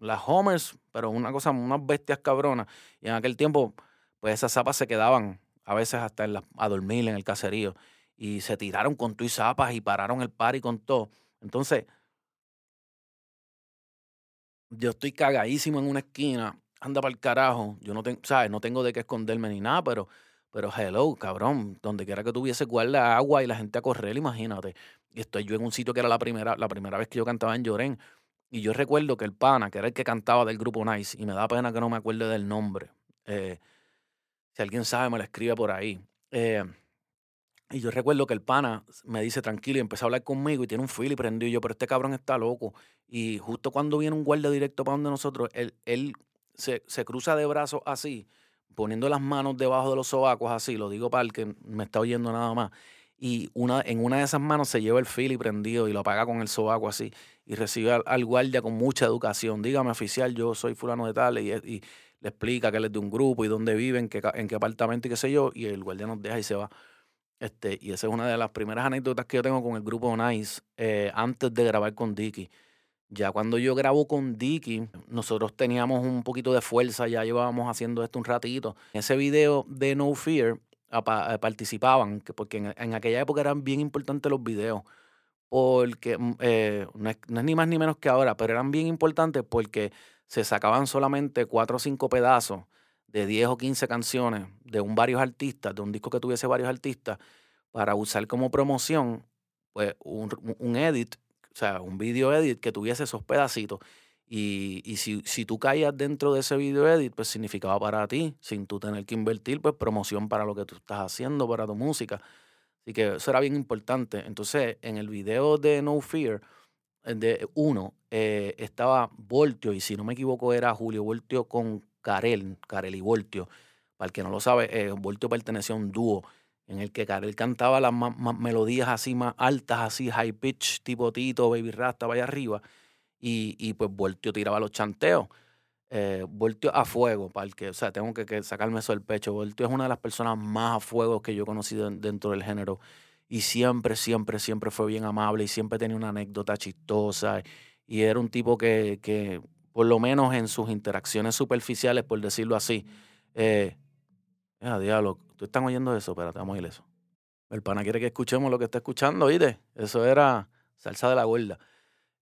las Homers, pero una cosa, unas bestias cabronas. Y en aquel tiempo, pues esas zapas se quedaban a veces hasta en a dormir en el caserío. Y se tiraron con tu y zapas y pararon el par y con todo. Entonces, yo estoy cagadísimo en una esquina, anda para el carajo. Yo no tengo, ¿sabes? No tengo de qué esconderme ni nada, pero, pero hello, cabrón, donde quiera que tuviese guarda agua y la gente a correr, imagínate. Y estoy yo en un sitio que era la primera, la primera vez que yo cantaba en Llorén. Y yo recuerdo que el pana, que era el que cantaba del grupo Nice, y me da pena que no me acuerde del nombre. Eh, si alguien sabe, me lo escribe por ahí. Eh, y yo recuerdo que el pana me dice tranquilo y empezó a hablar conmigo y tiene un fil y prendió. Y yo, pero este cabrón está loco. Y justo cuando viene un guardia directo para donde nosotros, él, él se, se, cruza de brazos así, poniendo las manos debajo de los sobacos así. Lo digo para el que me está oyendo nada más y una, en una de esas manos se lleva el fili prendido y lo apaga con el sobaco así y recibe al, guardia con mucha educación. Dígame, oficial, yo soy fulano de tal y le explica que él es de un grupo y dónde vive, en qué, en qué apartamento y qué sé yo, y el guardia nos deja y se va. Este, y esa es una de las primeras anécdotas que yo tengo con el grupo Nice eh, antes de grabar con Dicky. Ya cuando yo grabo con Dicky, nosotros teníamos un poquito de fuerza, ya llevábamos haciendo esto un ratito. En ese video de No Fear, a, participaban, porque en, aquella época eran bien importantes los videos, porque mm, eh, no, es, ni más ni menos que ahora, pero eran bien importantes porque se sacaban solamente cuatro o cinco pedazos de 10 o 15 canciones de un varios artistas, de un disco que tuviese varios artistas, para usar como promoción pues un, un edit, o sea, un video edit que tuviese esos pedacitos. Y, y si, si, tú caías dentro de ese video edit, pues significaba para ti, sin tú tener que invertir, pues promoción para lo que tú estás haciendo, para tu música. Así que eso era bien importante. Entonces, en el video de No Fear, de uno, eh, estaba Voltio, y si no me equivoco era Julio Voltio con Karel, Karel y Voltio. Para el que no lo sabe, eh, Voltio pertenecía a un dúo en el que Karel cantaba las melodías así más altas, así high pitch, tipo Tito, Baby Rasta, vaya arriba y, y pues Voltio tiraba los chanteos. Eh, Voltio a fuego, para el que, o sea, tengo que, sacarme eso del pecho. Voltio es una de las personas más a fuego que yo he conocido dentro del género. Y siempre, siempre, siempre fue bien amable y siempre tenía una anécdota chistosa. Y era un tipo que, que por lo menos en sus interacciones superficiales, por decirlo así, eh, a diablo, ¿tú están oyendo eso? Espérate, vamos a ir eso. El pana quiere que escuchemos lo que está escuchando, ¿oíste? Eso era salsa de la gorda.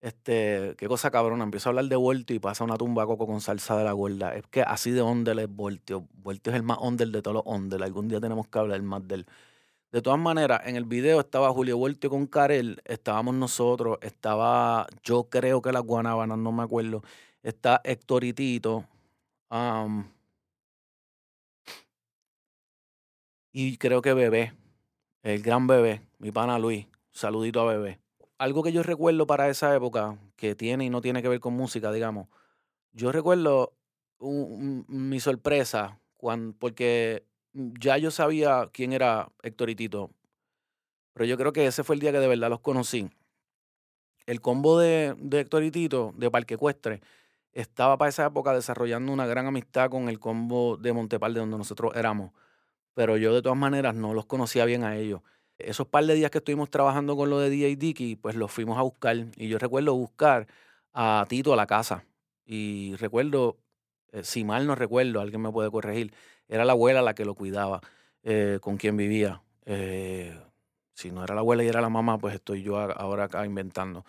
Este, qué cosa cabrona, empiezo a hablar de Voltio y pasa una tumba coco con salsa de la gorda. Es que así de ondel es Voltio. Voltio es el más ondel de todos los ondel. Algún día tenemos que hablar más de él. De todas maneras, en el video estaba Julio Voltio con Karel, estábamos nosotros, estaba, yo creo que las guanábanas, no me acuerdo, está Héctoritito, y creo que Bebé, el gran Bebé, mi pana Luis, saludito a Bebé. Algo que yo recuerdo para esa época, que tiene y no tiene que ver con música, digamos, yo recuerdo mi sorpresa cuando, porque ya yo sabía quién era Héctor y Tito, pero yo creo que ese fue el día que de verdad los conocí. El combo de, de Héctor y Tito, de Parque Ecuestre, estaba para esa época desarrollando una gran amistad con el combo de Montepal, de donde nosotros éramos. Pero yo de todas maneras no los conocía bien a ellos. Esos par de días que estuvimos trabajando con lo de DJ Dicky, pues los fuimos a buscar. Y yo recuerdo buscar a Tito a la casa. Y recuerdo, eh, si mal no recuerdo, alguien me puede corregir, era la abuela la que lo cuidaba, eh, con quien vivía. Eh, si no era la abuela y era la mamá, pues estoy yo ahora acá inventando.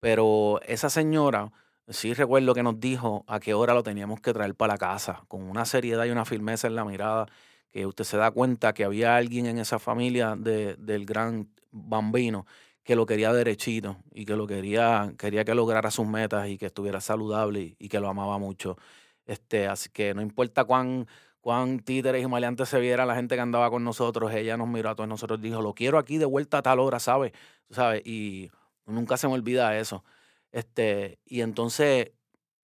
Pero esa señora, sí recuerdo que nos dijo a qué hora lo teníamos que traer para la casa, con una seriedad y una firmeza en la mirada que usted se da cuenta que había alguien en esa familia de, del gran bambino que lo quería derechito y que lo quería, quería que lograra sus metas y que estuviera saludable y, que lo amaba mucho. Este, así que no importa cuán, cuán títeres y maleantes se viera la gente que andaba con nosotros. Ella nos miró a todos nosotros dijo, lo quiero aquí de vuelta a tal hora, ¿sabes? ¿Sabes? Y nunca se me olvida eso. Este, y entonces,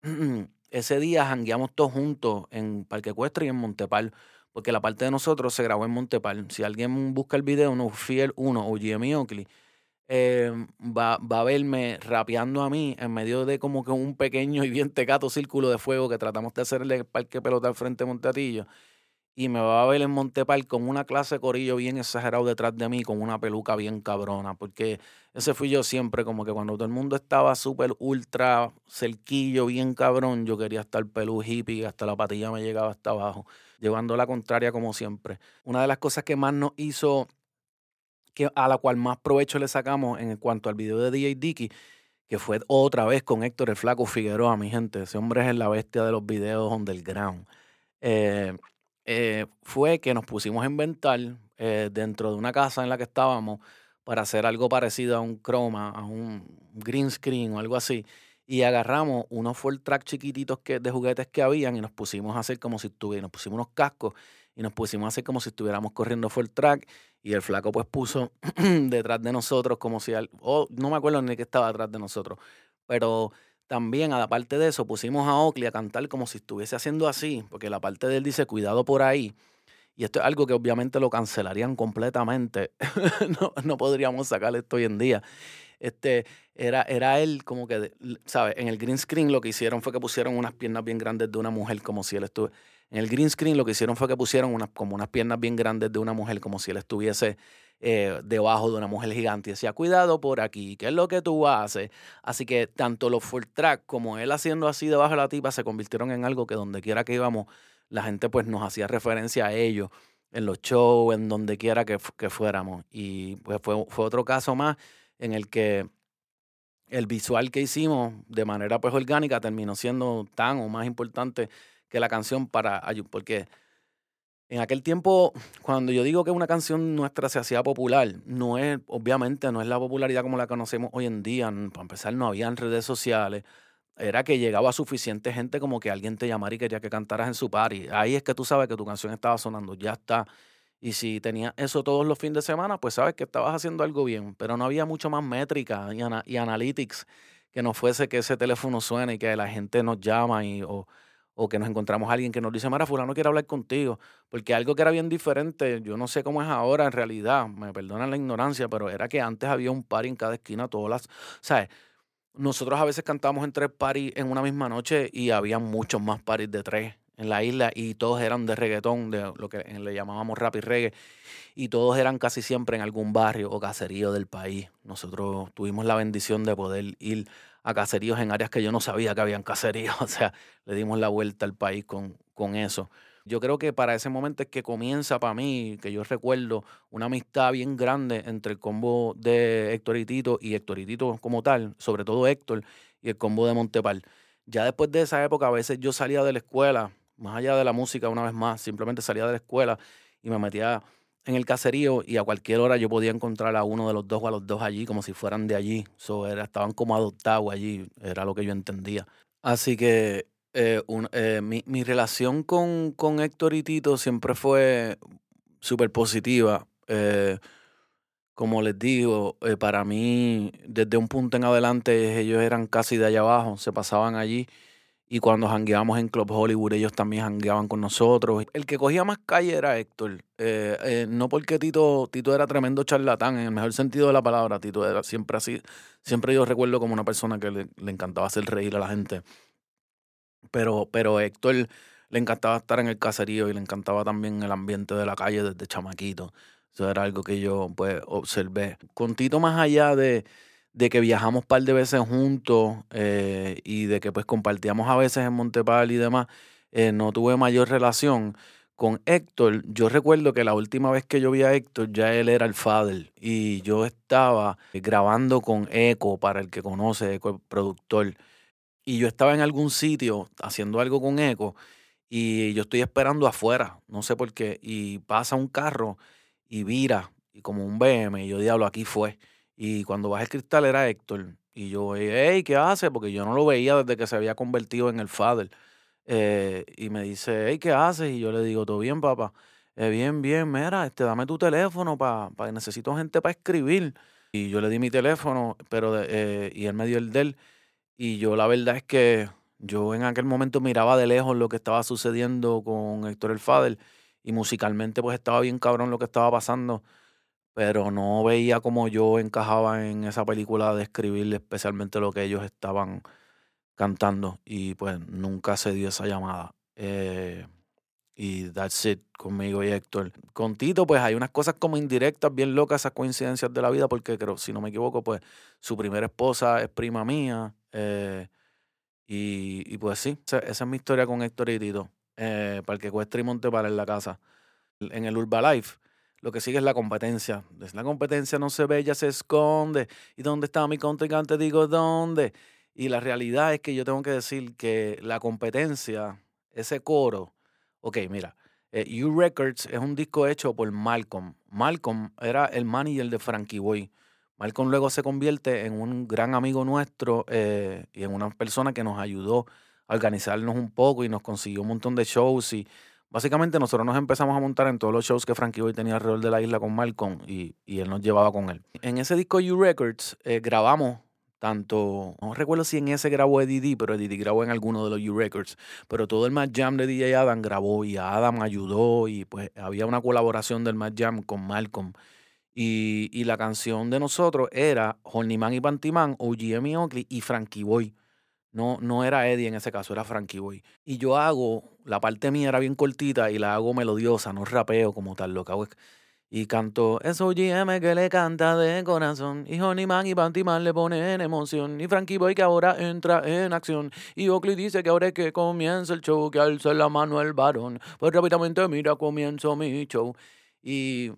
ese día jangueamos todos juntos en Parque Ecuestre y en Montepal, porque la parte de nosotros se grabó en Montepal. Si alguien busca el video, no Fiel 1 o Jimmy Oakley, eh, va, va, a verme rapeando a mí en medio de como que un pequeño y bien tecato círculo de fuego que tratamos de hacer en el Parque Pelota al frente de Monteatillo. Y me va a ver en Montepal con una clase de corillo bien exagerado detrás de mí, con una peluca bien cabrona, porque ese fui yo siempre, como que cuando todo el mundo estaba súper ultra cerquillo, bien cabrón, yo quería estar pelú hippie, hasta la patilla me llegaba hasta abajo, llevando la contraria como siempre. Una de las cosas que más nos hizo a la cual más provecho le sacamos en cuanto al video de DJ Dicky, que fue otra vez con Héctor el Flaco Figueroa, mi gente. Ese hombre es la bestia de los videos underground. Eh, eh, fue que nos pusimos a inventar eh, dentro de una casa en la que estábamos para hacer algo parecido a un chroma, a un green screen o algo así. Y agarramos unos full track chiquititos que, de juguetes que habían y nos pusimos a hacer como si estuviera, nos pusimos unos cascos y nos pusimos a hacer como si estuviéramos corriendo full track y el flaco pues puso detrás de nosotros como si, oh, no me acuerdo ni que estaba detrás de nosotros, pero también aparte de eso pusimos a Oakley a cantar como si estuviese haciendo así, porque la parte de él dice cuidado por ahí. Y esto es algo que obviamente lo cancelarían completamente. no, no podríamos sacar esto hoy en día. Este, era, era él como que, ¿sabes? En el green screen lo que hicieron fue que pusieron unas piernas bien grandes de una mujer como si él estuviese en el green screen lo que hicieron fue que pusieron como unas piernas bien grandes de una mujer, como si él estuviese eh, debajo de una mujer gigante. Y decía, cuidado por aquí, ¿qué es lo que tú haces? Así que tanto los full track como él haciendo así debajo de la tipa se convirtieron en algo que donde quiera que íbamos, la gente pues nos hacía referencia a ellos en los shows, en donde quiera que, que fuéramos. Y pues fue, fue otro caso más en el que el visual que hicimos de manera pues orgánica terminó siendo tan o más importante que la canción para porque en aquel tiempo, cuando yo digo que una canción nuestra se hacía popular, no es, obviamente, no es la popularidad como la conocemos hoy en día. Para empezar, no había redes sociales. Era que llegaba suficiente gente como que alguien te llamara y quería que cantaras en su party. Ahí es que tú sabes que tu canción estaba sonando, ya está. Y si tenías eso todos los fines de semana, pues sabes que estabas haciendo algo bien. Pero no había mucho más métrica y, y analytics que no fuese que ese teléfono suene y que la gente nos llama y, o, o que nos encontramos a alguien que nos dice, Mara, fulano quiere hablar contigo, porque algo que era bien diferente, yo no sé cómo es ahora en realidad, me perdonan la ignorancia, pero era que antes había un party en cada esquina, todas las, ¿sabes? Nosotros a veces cantamos en tres parties en una misma noche y había muchos más parties de tres en la isla y todos eran de reggaetón, de lo que le llamábamos rap y reggae, y todos eran casi siempre en algún barrio o caserío del país. Nosotros tuvimos la bendición de poder ir a caseríos en áreas que yo no sabía que habían caseríos. O sea, le dimos la vuelta al país con, con eso. Yo creo que para ese momento es que comienza para mí, que yo recuerdo, una amistad bien grande entre el combo de Héctor y Tito y Héctor y Tito como tal, sobre todo Héctor y el combo de Montepal. Ya después de esa época, a veces yo salía de la escuela, más allá de la música una vez más, simplemente salía de la escuela y me metía en el caserío y a cualquier hora yo podía encontrar a uno de los dos o a los dos allí como si fueran de allí. So, era, estaban como adoptados allí, era lo que yo entendía. Así que eh, eh, mi, mi, relación con, con, Héctor y Tito siempre fue súper positiva. Eh, como les digo, para mí, desde un punto en adelante, ellos eran casi de allá abajo, se pasaban allí. Y cuando jangueábamos en Club Hollywood, ellos también jangueaban con nosotros. El que cogía más calle era Héctor. Eh, eh, no porque Tito, Tito era tremendo charlatán, en el mejor sentido de la palabra. Tito era siempre así. Siempre yo recuerdo como una persona que le, encantaba hacer reír a la gente. Pero, pero Héctor le encantaba estar en el caserío y le encantaba también el ambiente de la calle desde chamaquito. Eso era algo que yo pues observé. Con Tito más allá de de que viajamos un par de veces juntos eh, y de que pues compartíamos a veces en Montepal y demás, eh, no tuve mayor relación. Con Héctor, yo recuerdo que la última vez que yo vi a Héctor ya él era el father y yo estaba grabando con Eco, para el que conoce, Eco el productor, y yo estaba en algún sitio haciendo algo con Eco y yo estoy esperando afuera, no sé por qué, y pasa un carro y vira, y como un BM, y yo diablo, aquí fue. Y cuando bajé el cristal era Héctor. Y yo, hey, ¿qué hace? Porque yo no lo veía desde que se había convertido en el father. Eh, y me dice, hey, ¿qué haces? Y yo le digo, todo bien, papá. "Eh, bien, bien, mira, este, dame tu teléfono para pa, necesito gente para escribir. Y yo le di mi teléfono, pero eh, y él me dio el de él. Y yo la verdad es que yo en aquel momento miraba de lejos lo que estaba sucediendo con Héctor el Fader y musicalmente pues estaba bien cabrón lo que estaba pasando, pero no veía como yo encajaba en esa película de escribir especialmente lo que ellos estaban cantando y pues nunca se dio esa llamada. Eh, y that's it conmigo y Héctor. Con Tito, pues hay unas cosas como indirectas, bien locas, esas coincidencias de la vida, porque creo, si no me equivoco, pues su primera esposa es prima mía. eh, y, pues sí, esa, es mi historia con Héctor y Tito. Eh, para el que cueste y monte para en la casa. En el Urbalife, lo que sigue es la competencia. La competencia no se ve, ya se esconde. ¿Y dónde está mi contrincante? Digo, ¿dónde? Y la realidad es que yo tengo que decir que la competencia, ese coro, ok, mira, eh, U Records es un disco hecho por Malcolm. Malcolm era el manager de Frankie Boy. Malcolm luego se convierte en un gran amigo nuestro eh, y en una persona que nos ayudó a organizarnos un poco y nos consiguió un montón de shows y básicamente nosotros nos empezamos a montar en todos los shows que Frankie Boy tenía alrededor de la isla con Malcolm y, y él nos llevaba con él. En ese disco U Records eh, grabamos tanto, no recuerdo si en ese grabó Eddie D, pero Eddie D grabó en alguno de los U Records, pero todo el Mad Jam de DJ Adam grabó y Adam ayudó y pues había una colaboración del Mad Jam con Malcolm. Y, y la canción de nosotros era Horny Man y Pantyman, OGM y Oakley y Frankie Boy. No, no era Eddie en ese caso, era Frankie Boy. Y yo hago, la parte mía era bien cortita y la hago melodiosa, no rapeo como tal, lo que y canto, es OGM que le canta de corazón. Y Honey Man y Panty Man le ponen emoción. Y Frankie Boy que ahora entra en acción. Y Oakley dice que ahora es que comienza el show, que alza la mano el varón. Pues rápidamente mira, comienzo mi show. Y,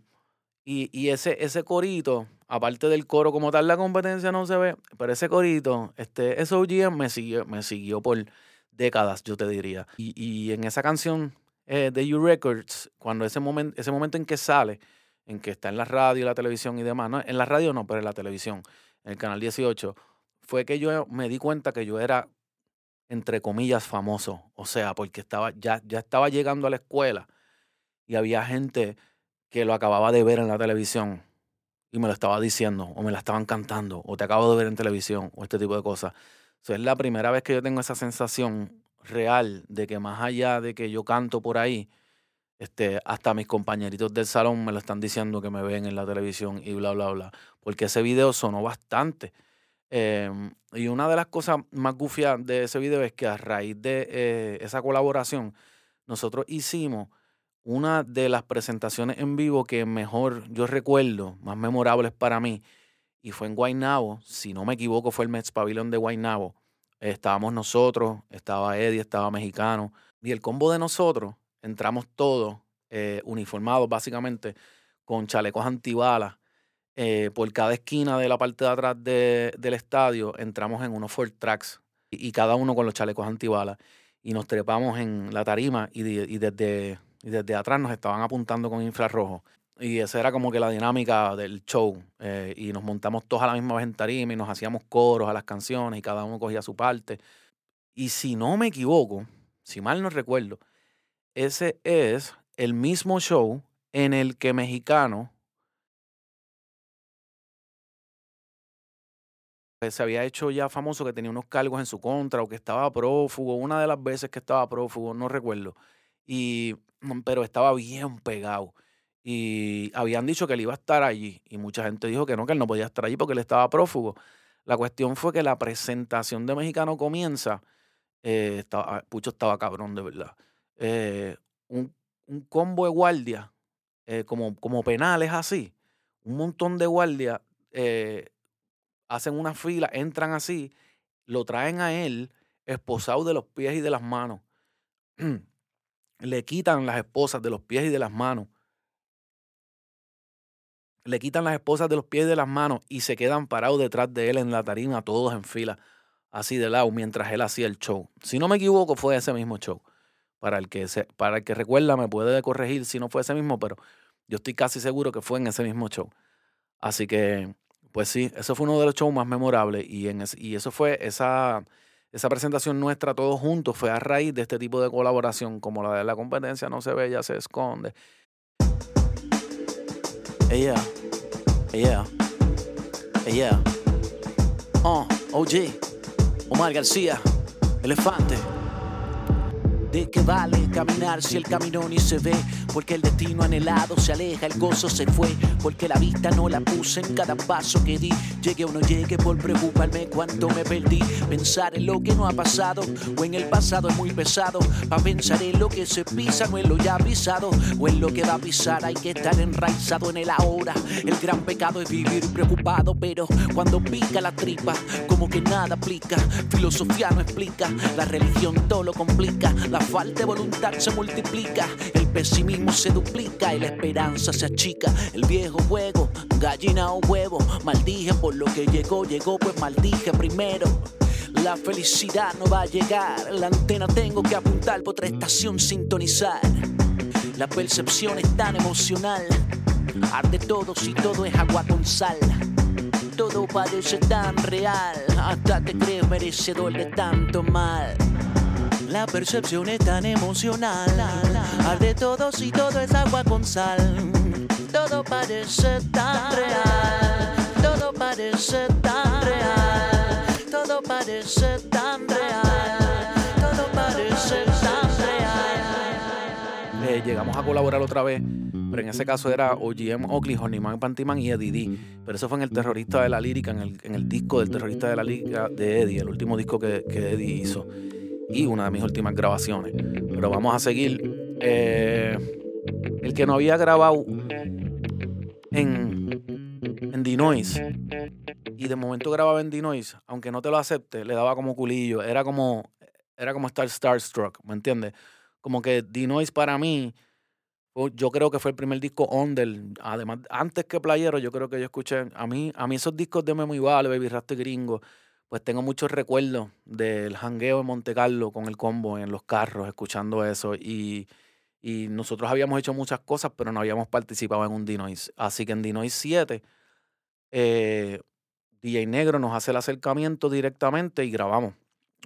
y, y ese, ese corito, aparte del coro como tal, la competencia no se ve, pero ese corito, este, ese OGM me siguió, me siguió por décadas, yo te diría. Y, y en esa canción eh, de U Records, cuando ese momento, ese momento en que sale, en que está en la radio, la televisión y demás, ¿no? en la radio no, pero en la televisión, en el canal 18, fue que yo me di cuenta que yo era, entre comillas, famoso. O sea, porque estaba, ya, ya estaba llegando a la escuela y había gente que lo acababa de ver en la televisión y me lo estaba diciendo, o me la estaban cantando, o te acabo de ver en televisión, o este tipo de cosas. O sea, es la primera vez que yo tengo esa sensación real de que más allá de que yo canto por ahí, este, hasta mis compañeritos del salón me lo están diciendo que me ven en la televisión y bla, bla, bla. Porque ese video sonó bastante. Em, y una de las cosas más gufias de ese video es que a raíz de eh, esa colaboración, nosotros hicimos una de las presentaciones en vivo que mejor yo recuerdo, más memorables para mí, y fue en Guaynabo, si no me equivoco, fue el Mets Pavilion de Guaynabo. Estábamos nosotros, estaba Eddie, estaba Mexicano, y el combo de nosotros, entramos todos eh, uniformados básicamente con chalecos antibalas. eh, por cada esquina de la parte de atrás de- del estadio entramos en unos Ford Tracks y, cada uno con los chalecos antibalas y nos trepamos en la tarima y desde, y desde atrás nos estaban apuntando con infrarrojo. Y esa era como que la dinámica del show. eh, y nos montamos todos a la misma vez en tarima y nos hacíamos coros a las canciones y cada uno cogía su parte. Y si no me equivoco, si mal no recuerdo, ese es el mismo show en el que Mexicano eh, se había hecho ya famoso que tenía unos cargos en su contra o que estaba prófugo, una de las veces que estaba prófugo, no recuerdo. Y, pero estaba bien pegado. Y habían dicho que él iba a estar allí. Y mucha gente dijo que no, que él no podía estar allí porque él estaba prófugo. La cuestión fue que la presentación de Mexicano comienza. eh, estaba, ah, Pucho estaba cabrón, de verdad. eh, un, un combo de guardia, eh, como, como penales así. Un montón de guardias eh, hacen una fila, entran así, lo traen a él esposado de los pies y de las manos. Le quitan las esposas de los pies y de las manos. Le quitan las esposas de los pies y de las manos y se quedan parados detrás de él en la tarima, todos en fila, así de lado, mientras él hacía el show. Si no me equivoco, fue ese mismo show. Para el que, se, para el que recuerda, me puede corregir si no fue ese mismo, pero yo estoy casi seguro que fue en ese mismo show. Así que, pues sí, eso fue uno de los shows más memorables y, en ese- y eso fue esa, esa presentación nuestra todos juntos fue a raíz de este tipo de colaboración, como la de la competencia no se ve, ya se esconde. Ella, ella, ella. Oh, OG, Omar García, Elefante. ¿De qué vale caminar si el camino ni se ve? Porque el destino anhelado se aleja, el gozo se fue. Porque la vista no la puse en cada paso que di. Llegue o no llegue por preocuparme cuánto me perdí. Pensar en lo que no ha pasado o en el pasado es muy pesado. Pa' pensar en lo que se pisa, no en lo ya pisado. O en lo que va a pisar hay que estar enraizado en el ahora. El gran pecado es vivir preocupado, pero cuando pica la tripa, como que nada aplica. Filosofía no explica, la religión todo lo complica. Falta de voluntad se multiplica, el pesimismo se duplica y la esperanza se achica. El viejo juego, gallina o huevo, maldije por lo que llegó, llegó, pues maldije primero. La felicidad no va a llegar, la antena tengo que apuntar por otra estación sintonizar. La percepción es tan emocional, arde todo si todo es agua con sal. Todo parece tan real, hasta te crees merecedor de tanto mal. La percepción es tan emocional. Arde todo si todo es agua con sal. Todo parece tan real. Todo parece tan real. Todo parece tan real. Todo parece tan real. Eh, llegamos a colaborar otra vez. Pero en ese caso era OGM Oakley, Honeyman Pantyman y Eddie D. Pero eso fue en el terrorista de la lírica, en el, en el disco del terrorista de la lírica de Eddie, el último disco que, que Eddie hizo y una de mis últimas grabaciones. Pero vamos a seguir. Eh, el que no había grabado en, en Dinoise y de momento grababa en Dinoise, aunque no te lo acepte, le daba como culillo. Era como, era como estar starstruck, ¿me entiendes? Como que Dinoise para mí, yo creo que fue el primer disco del Además, antes que Playero, yo creo que yo escuché. A mí, a mí esos discos de Memo Vale, Baby Rasta Gringo pues tengo muchos recuerdos del jangueo en Monte Carlo con el combo en los carros, escuchando eso. Y, nosotros habíamos hecho muchas cosas, pero no habíamos participado en un Dinoise. Así que en Dinoise 7, eh, DJ Negro nos hace el acercamiento directamente y grabamos.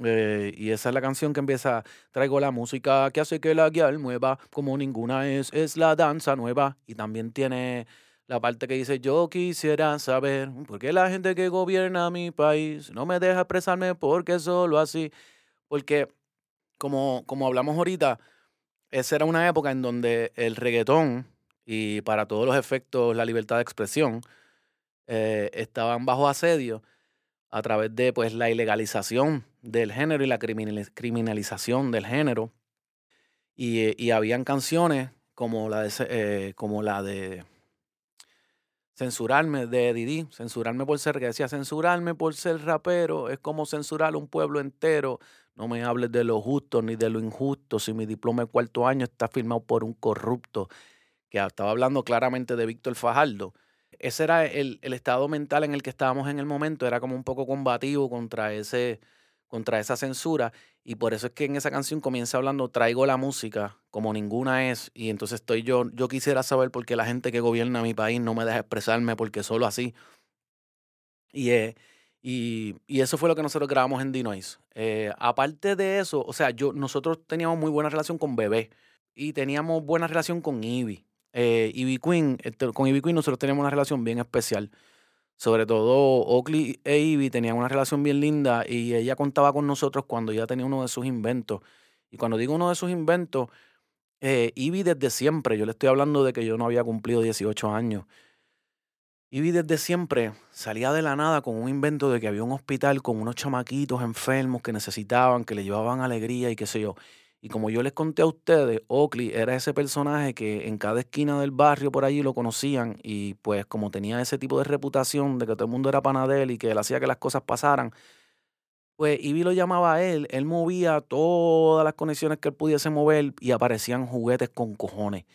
Eh, y esa es la canción que empieza, traigo la música que hace que la guía mueva como ninguna es, es la danza nueva. Y también tiene la parte que dice, yo quisiera saber por qué la gente que gobierna mi país no me deja expresarme porque solo así. Porque, como, como hablamos ahorita, esa era una época en donde el reggaetón y para todos los efectos la libertad de expresión eh, estaban bajo asedio a través de pues, la ilegalización del género y la criminalización del género. Y, y habían canciones como la de, eh, como la de censurarme de Didi, censurarme por ser, que decía, censurarme por ser rapero es como censurar un pueblo entero. No me hables de lo justo ni de lo injusto. Si mi diploma de cuarto año está firmado por un corrupto, que estaba hablando claramente de Víctor Fajardo. Ese era el, el estado mental en el que estábamos en el momento, era como un poco combativo contra ese, contra esa censura y por eso es que en esa canción comienza hablando traigo la música como ninguna es y entonces estoy yo yo quisiera saber por qué la gente que gobierna mi país no me deja expresarme porque solo así y y, eso fue lo que nosotros grabamos en Dinoise. Eh, aparte de eso, o sea, yo, nosotros teníamos muy buena relación con Bebé y teníamos buena relación con Ivy. Eh, Ivy Queen, este, con Ivy Queen nosotros teníamos una relación bien especial sobre todo Oakley e Ivy tenían una relación bien linda y ella contaba con nosotros cuando ella tenía uno de sus inventos. Y cuando digo uno de sus inventos, eh, Ivy desde siempre, yo le estoy hablando de que yo no había cumplido 18 años. Ivy desde siempre salía de la nada con un invento de que había un hospital con unos chamaquitos enfermos que necesitaban, que le llevaban alegría y qué sé yo. Y como yo les conté a ustedes, Oakley era ese personaje que en cada esquina del barrio por allí lo conocían y pues como tenía ese tipo de reputación de que todo el mundo era panadel y que él hacía que las cosas pasaran, pues Ivy lo llamaba a él, él movía todas las conexiones que él pudiese mover y aparecían juguetes con cojones.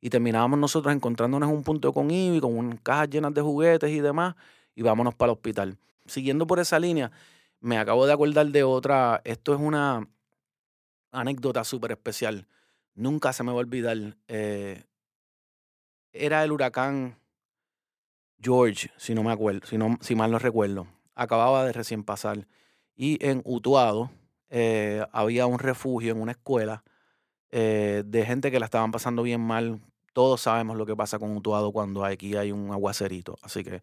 Y terminábamos nosotros encontrándonos en un punto con Ivy, con unas cajas llenas de juguetes y demás, y vámonos para el hospital. Siguiendo por esa línea, me acabo de acordar de otra, esto es una anécdota súper especial. Nunca se me va a olvidar. Eh, era el huracán George, si no me acuerdo, si, no, si mal no recuerdo. Acababa de recién pasar. Y en Utuado, eh, había un refugio en una escuela eh, de gente que la estaban pasando bien mal. Todos sabemos lo que pasa con Utuado cuando aquí hay un aguacerito. Así que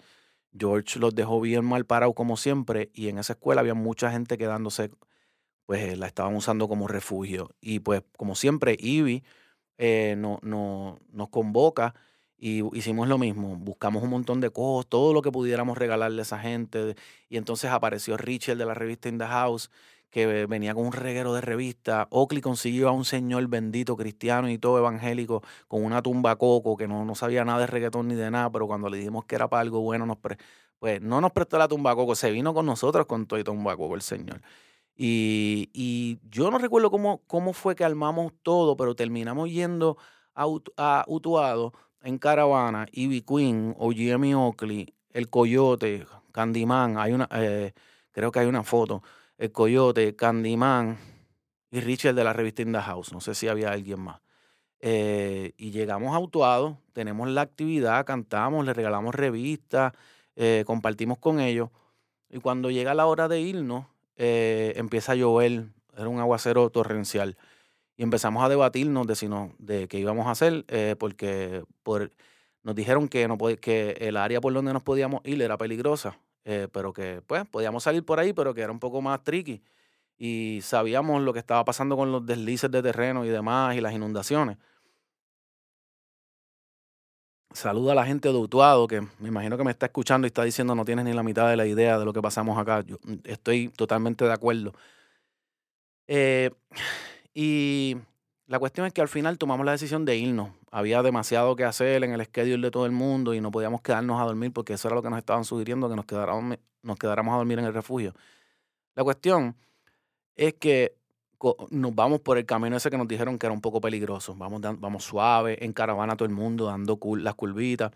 George los dejó bien mal parados como siempre y en esa escuela había mucha gente quedándose, pues la estaban usando como refugio. Y pues como siempre, Ivy eh, no, no, nos convoca y hicimos lo mismo. Buscamos un montón de cosas, todo lo que pudiéramos regalarle a esa gente. Y entonces apareció Richard de la revista In the House que venía con un reguero de revista. Oakley consiguió a un señor bendito cristiano y todo evangélico con una tumba coco que no, no sabía nada de reggaetón ni de nada, pero cuando le dijimos que era para algo bueno, nos pues no nos prestó la tumba coco, se vino con nosotros con todo y tumba coco el señor. Y, yo no recuerdo cómo, cómo fue que armamos todo, pero terminamos yendo a, a Utuado en caravana, Ivy Queen, OGM Oakley, El Coyote, Candyman, hay una, eh, creo que hay una foto el Coyote, Candyman y Richard de la revista In House. No sé si había alguien más. Eh, y llegamos a tenemos la actividad, cantamos, le regalamos revistas, eh, compartimos con ellos. Y cuando llega la hora de irnos, eh, empieza a llover, era un aguacero torrencial. Y empezamos a debatirnos de si no, de qué íbamos a hacer, porque por, nos dijeron que, no, que el área por donde nos podíamos ir era peligrosa. Eh, pero que pues podíamos salir por ahí, pero que era un poco más tricky. Y sabíamos lo que estaba pasando con los deslices de terreno y demás y las inundaciones. Saludo a la gente de Utuado, que me imagino que me está escuchando y está diciendo no tienes ni la mitad de la idea de lo que pasamos acá. Yo mm, estoy totalmente de acuerdo. Eh, y la cuestión es que al final tomamos la decisión de irnos. Había demasiado que hacer en el schedule de todo el mundo y no podíamos quedarnos a dormir porque eso era lo que nos estaban sugiriendo, que nos quedáramos, nos quedáramos a dormir en el refugio. La cuestión es que nos vamos por el camino ese que nos dijeron que era un poco peligroso. Vamos, vamos suave, en caravana todo el mundo, dando las curvitas.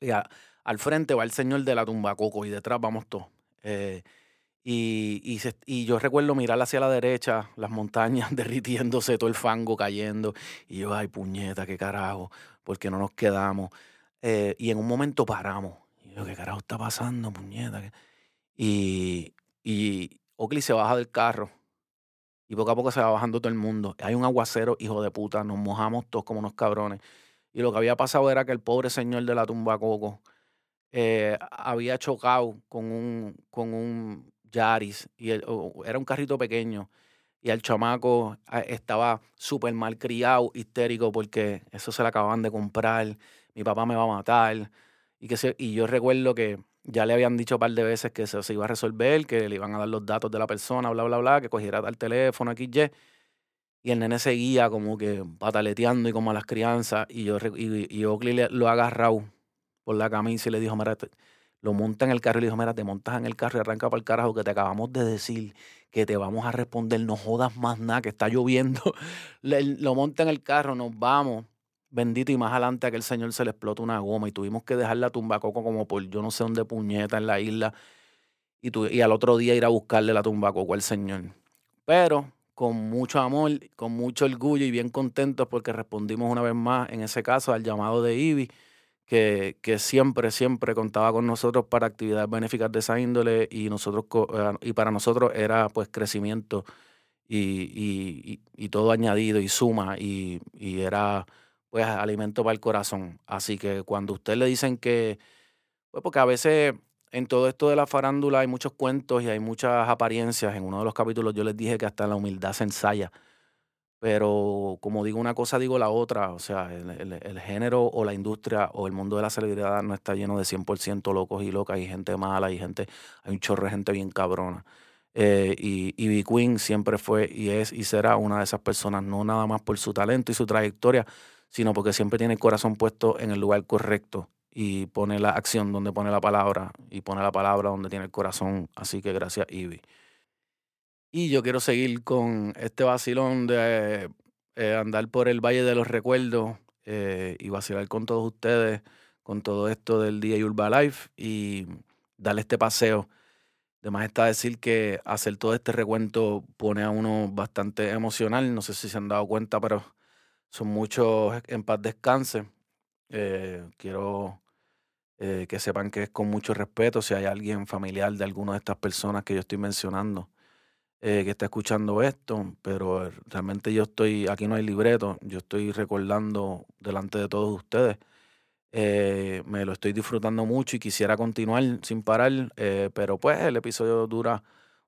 Y al frente va el señor de la tumba coco y detrás vamos todos. Eh, y, y, y, yo recuerdo mirar hacia la derecha, las montañas derritiéndose, todo el fango cayendo. Y yo, ay, puñeta, qué carajo, porque no nos quedamos. Eh, y en un momento paramos. Y yo, ¿qué carajo está pasando, puñeta? Y, y Oakley se baja del carro. Y poco a poco se va bajando todo el mundo. Hay un aguacero, hijo de puta. Nos mojamos todos como unos cabrones. Y lo que había pasado era que el pobre señor de la tumba coco eh, había chocado con un, con un Yaris, y era un carrito pequeño. Y el chamaco ah, estaba súper mal criado, histérico, porque eso se le acababan de comprar. Mi papá me va a matar. Y, que y yo recuerdo que ya le habían dicho un par de veces que se iba a resolver, que le iban a dar los datos de la persona, bla, bla, bla, que cogiera tal teléfono, aquí, y. Y el nene seguía como que pataleteando y como a las crianzas. Y yo y, y Oakley lo ha agarrado por la camisa y le dijo, mira, lo monta en el carro y le dijo, mira, te montas en el carro y arranca para el carajo que te acabamos de decir que te vamos a responder, no jodas más nada, que está lloviendo. lo monta en el carro, nos vamos. Bendito y más adelante a que el señor se le explota una goma y tuvimos que dejar la tumbacoco como por yo no sé dónde puñeta en la isla y, y al otro día ir a buscarle la tumbacoco al señor. Pero con mucho amor, con mucho orgullo y bien contentos porque respondimos una vez más en ese caso al llamado de Ivy que, que, siempre, siempre contaba con nosotros para actividades benéficas de esa índole y, nosotros, eh, y para nosotros era pues crecimiento y, y, todo añadido y suma y, era pues alimento para el corazón. Así que cuando usted le dicen que, pues porque a veces en todo esto de la farándula hay muchos cuentos y hay muchas apariencias. En uno de los capítulos yo les dije que hasta la humildad se ensaya. Pero como digo una cosa, digo la otra. O sea, el, género o la industria o el mundo de la celebridad no está lleno de 100% locos y locas. Hay gente mala, hay gente, hay un chorro de gente bien cabrona. Eh, y, y B. Queen siempre fue y es y será una de esas personas, no nada más por su talento y su trayectoria, sino porque siempre tiene el corazón puesto en el lugar correcto y pone la acción donde pone la palabra y pone la palabra donde tiene el corazón. Así que gracias, Ivy. Y yo quiero seguir con este vacilón de eh, andar por el Valle de los Recuerdos eh, y vacilar con todos ustedes, con todo esto del día Urba Life y darle este paseo. Además está decir que hacer todo este recuento pone a uno bastante emocional. No sé si se han dado cuenta, pero son muchos en paz descanse. Eh, quiero que sepan que es con mucho respeto si hay alguien familiar de alguna de estas personas que yo estoy mencionando eh, que está escuchando esto, pero realmente yo estoy, aquí no hay libreto, yo estoy recordando delante de todos ustedes. Eh, me lo estoy disfrutando mucho y quisiera continuar sin parar, eh, pero pues el episodio dura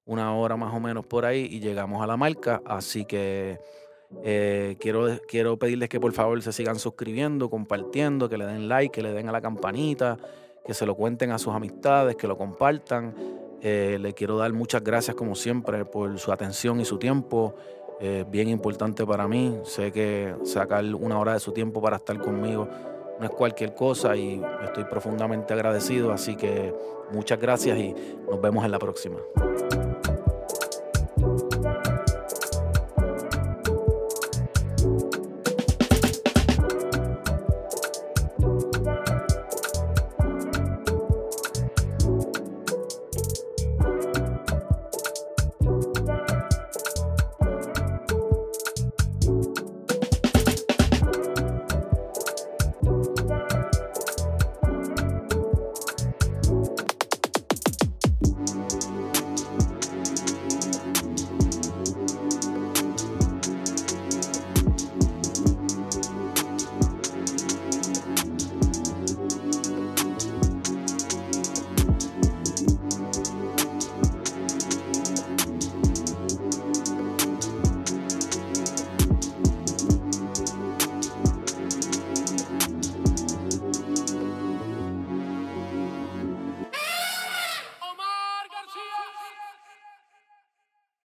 una hora más o menos por ahí y llegamos a la marca, así que quiero, quiero pedirles que por favor se sigan suscribiendo, compartiendo, que le den like, que le den a la campanita, que se lo cuenten a sus amistades, que lo compartan. Eh, le quiero dar muchas gracias como siempre por su atención y su tiempo. Es bien importante para mí. Sé que sacar una hora de su tiempo para estar conmigo no es cualquier cosa y estoy profundamente agradecido. Así que muchas gracias y nos vemos en la próxima.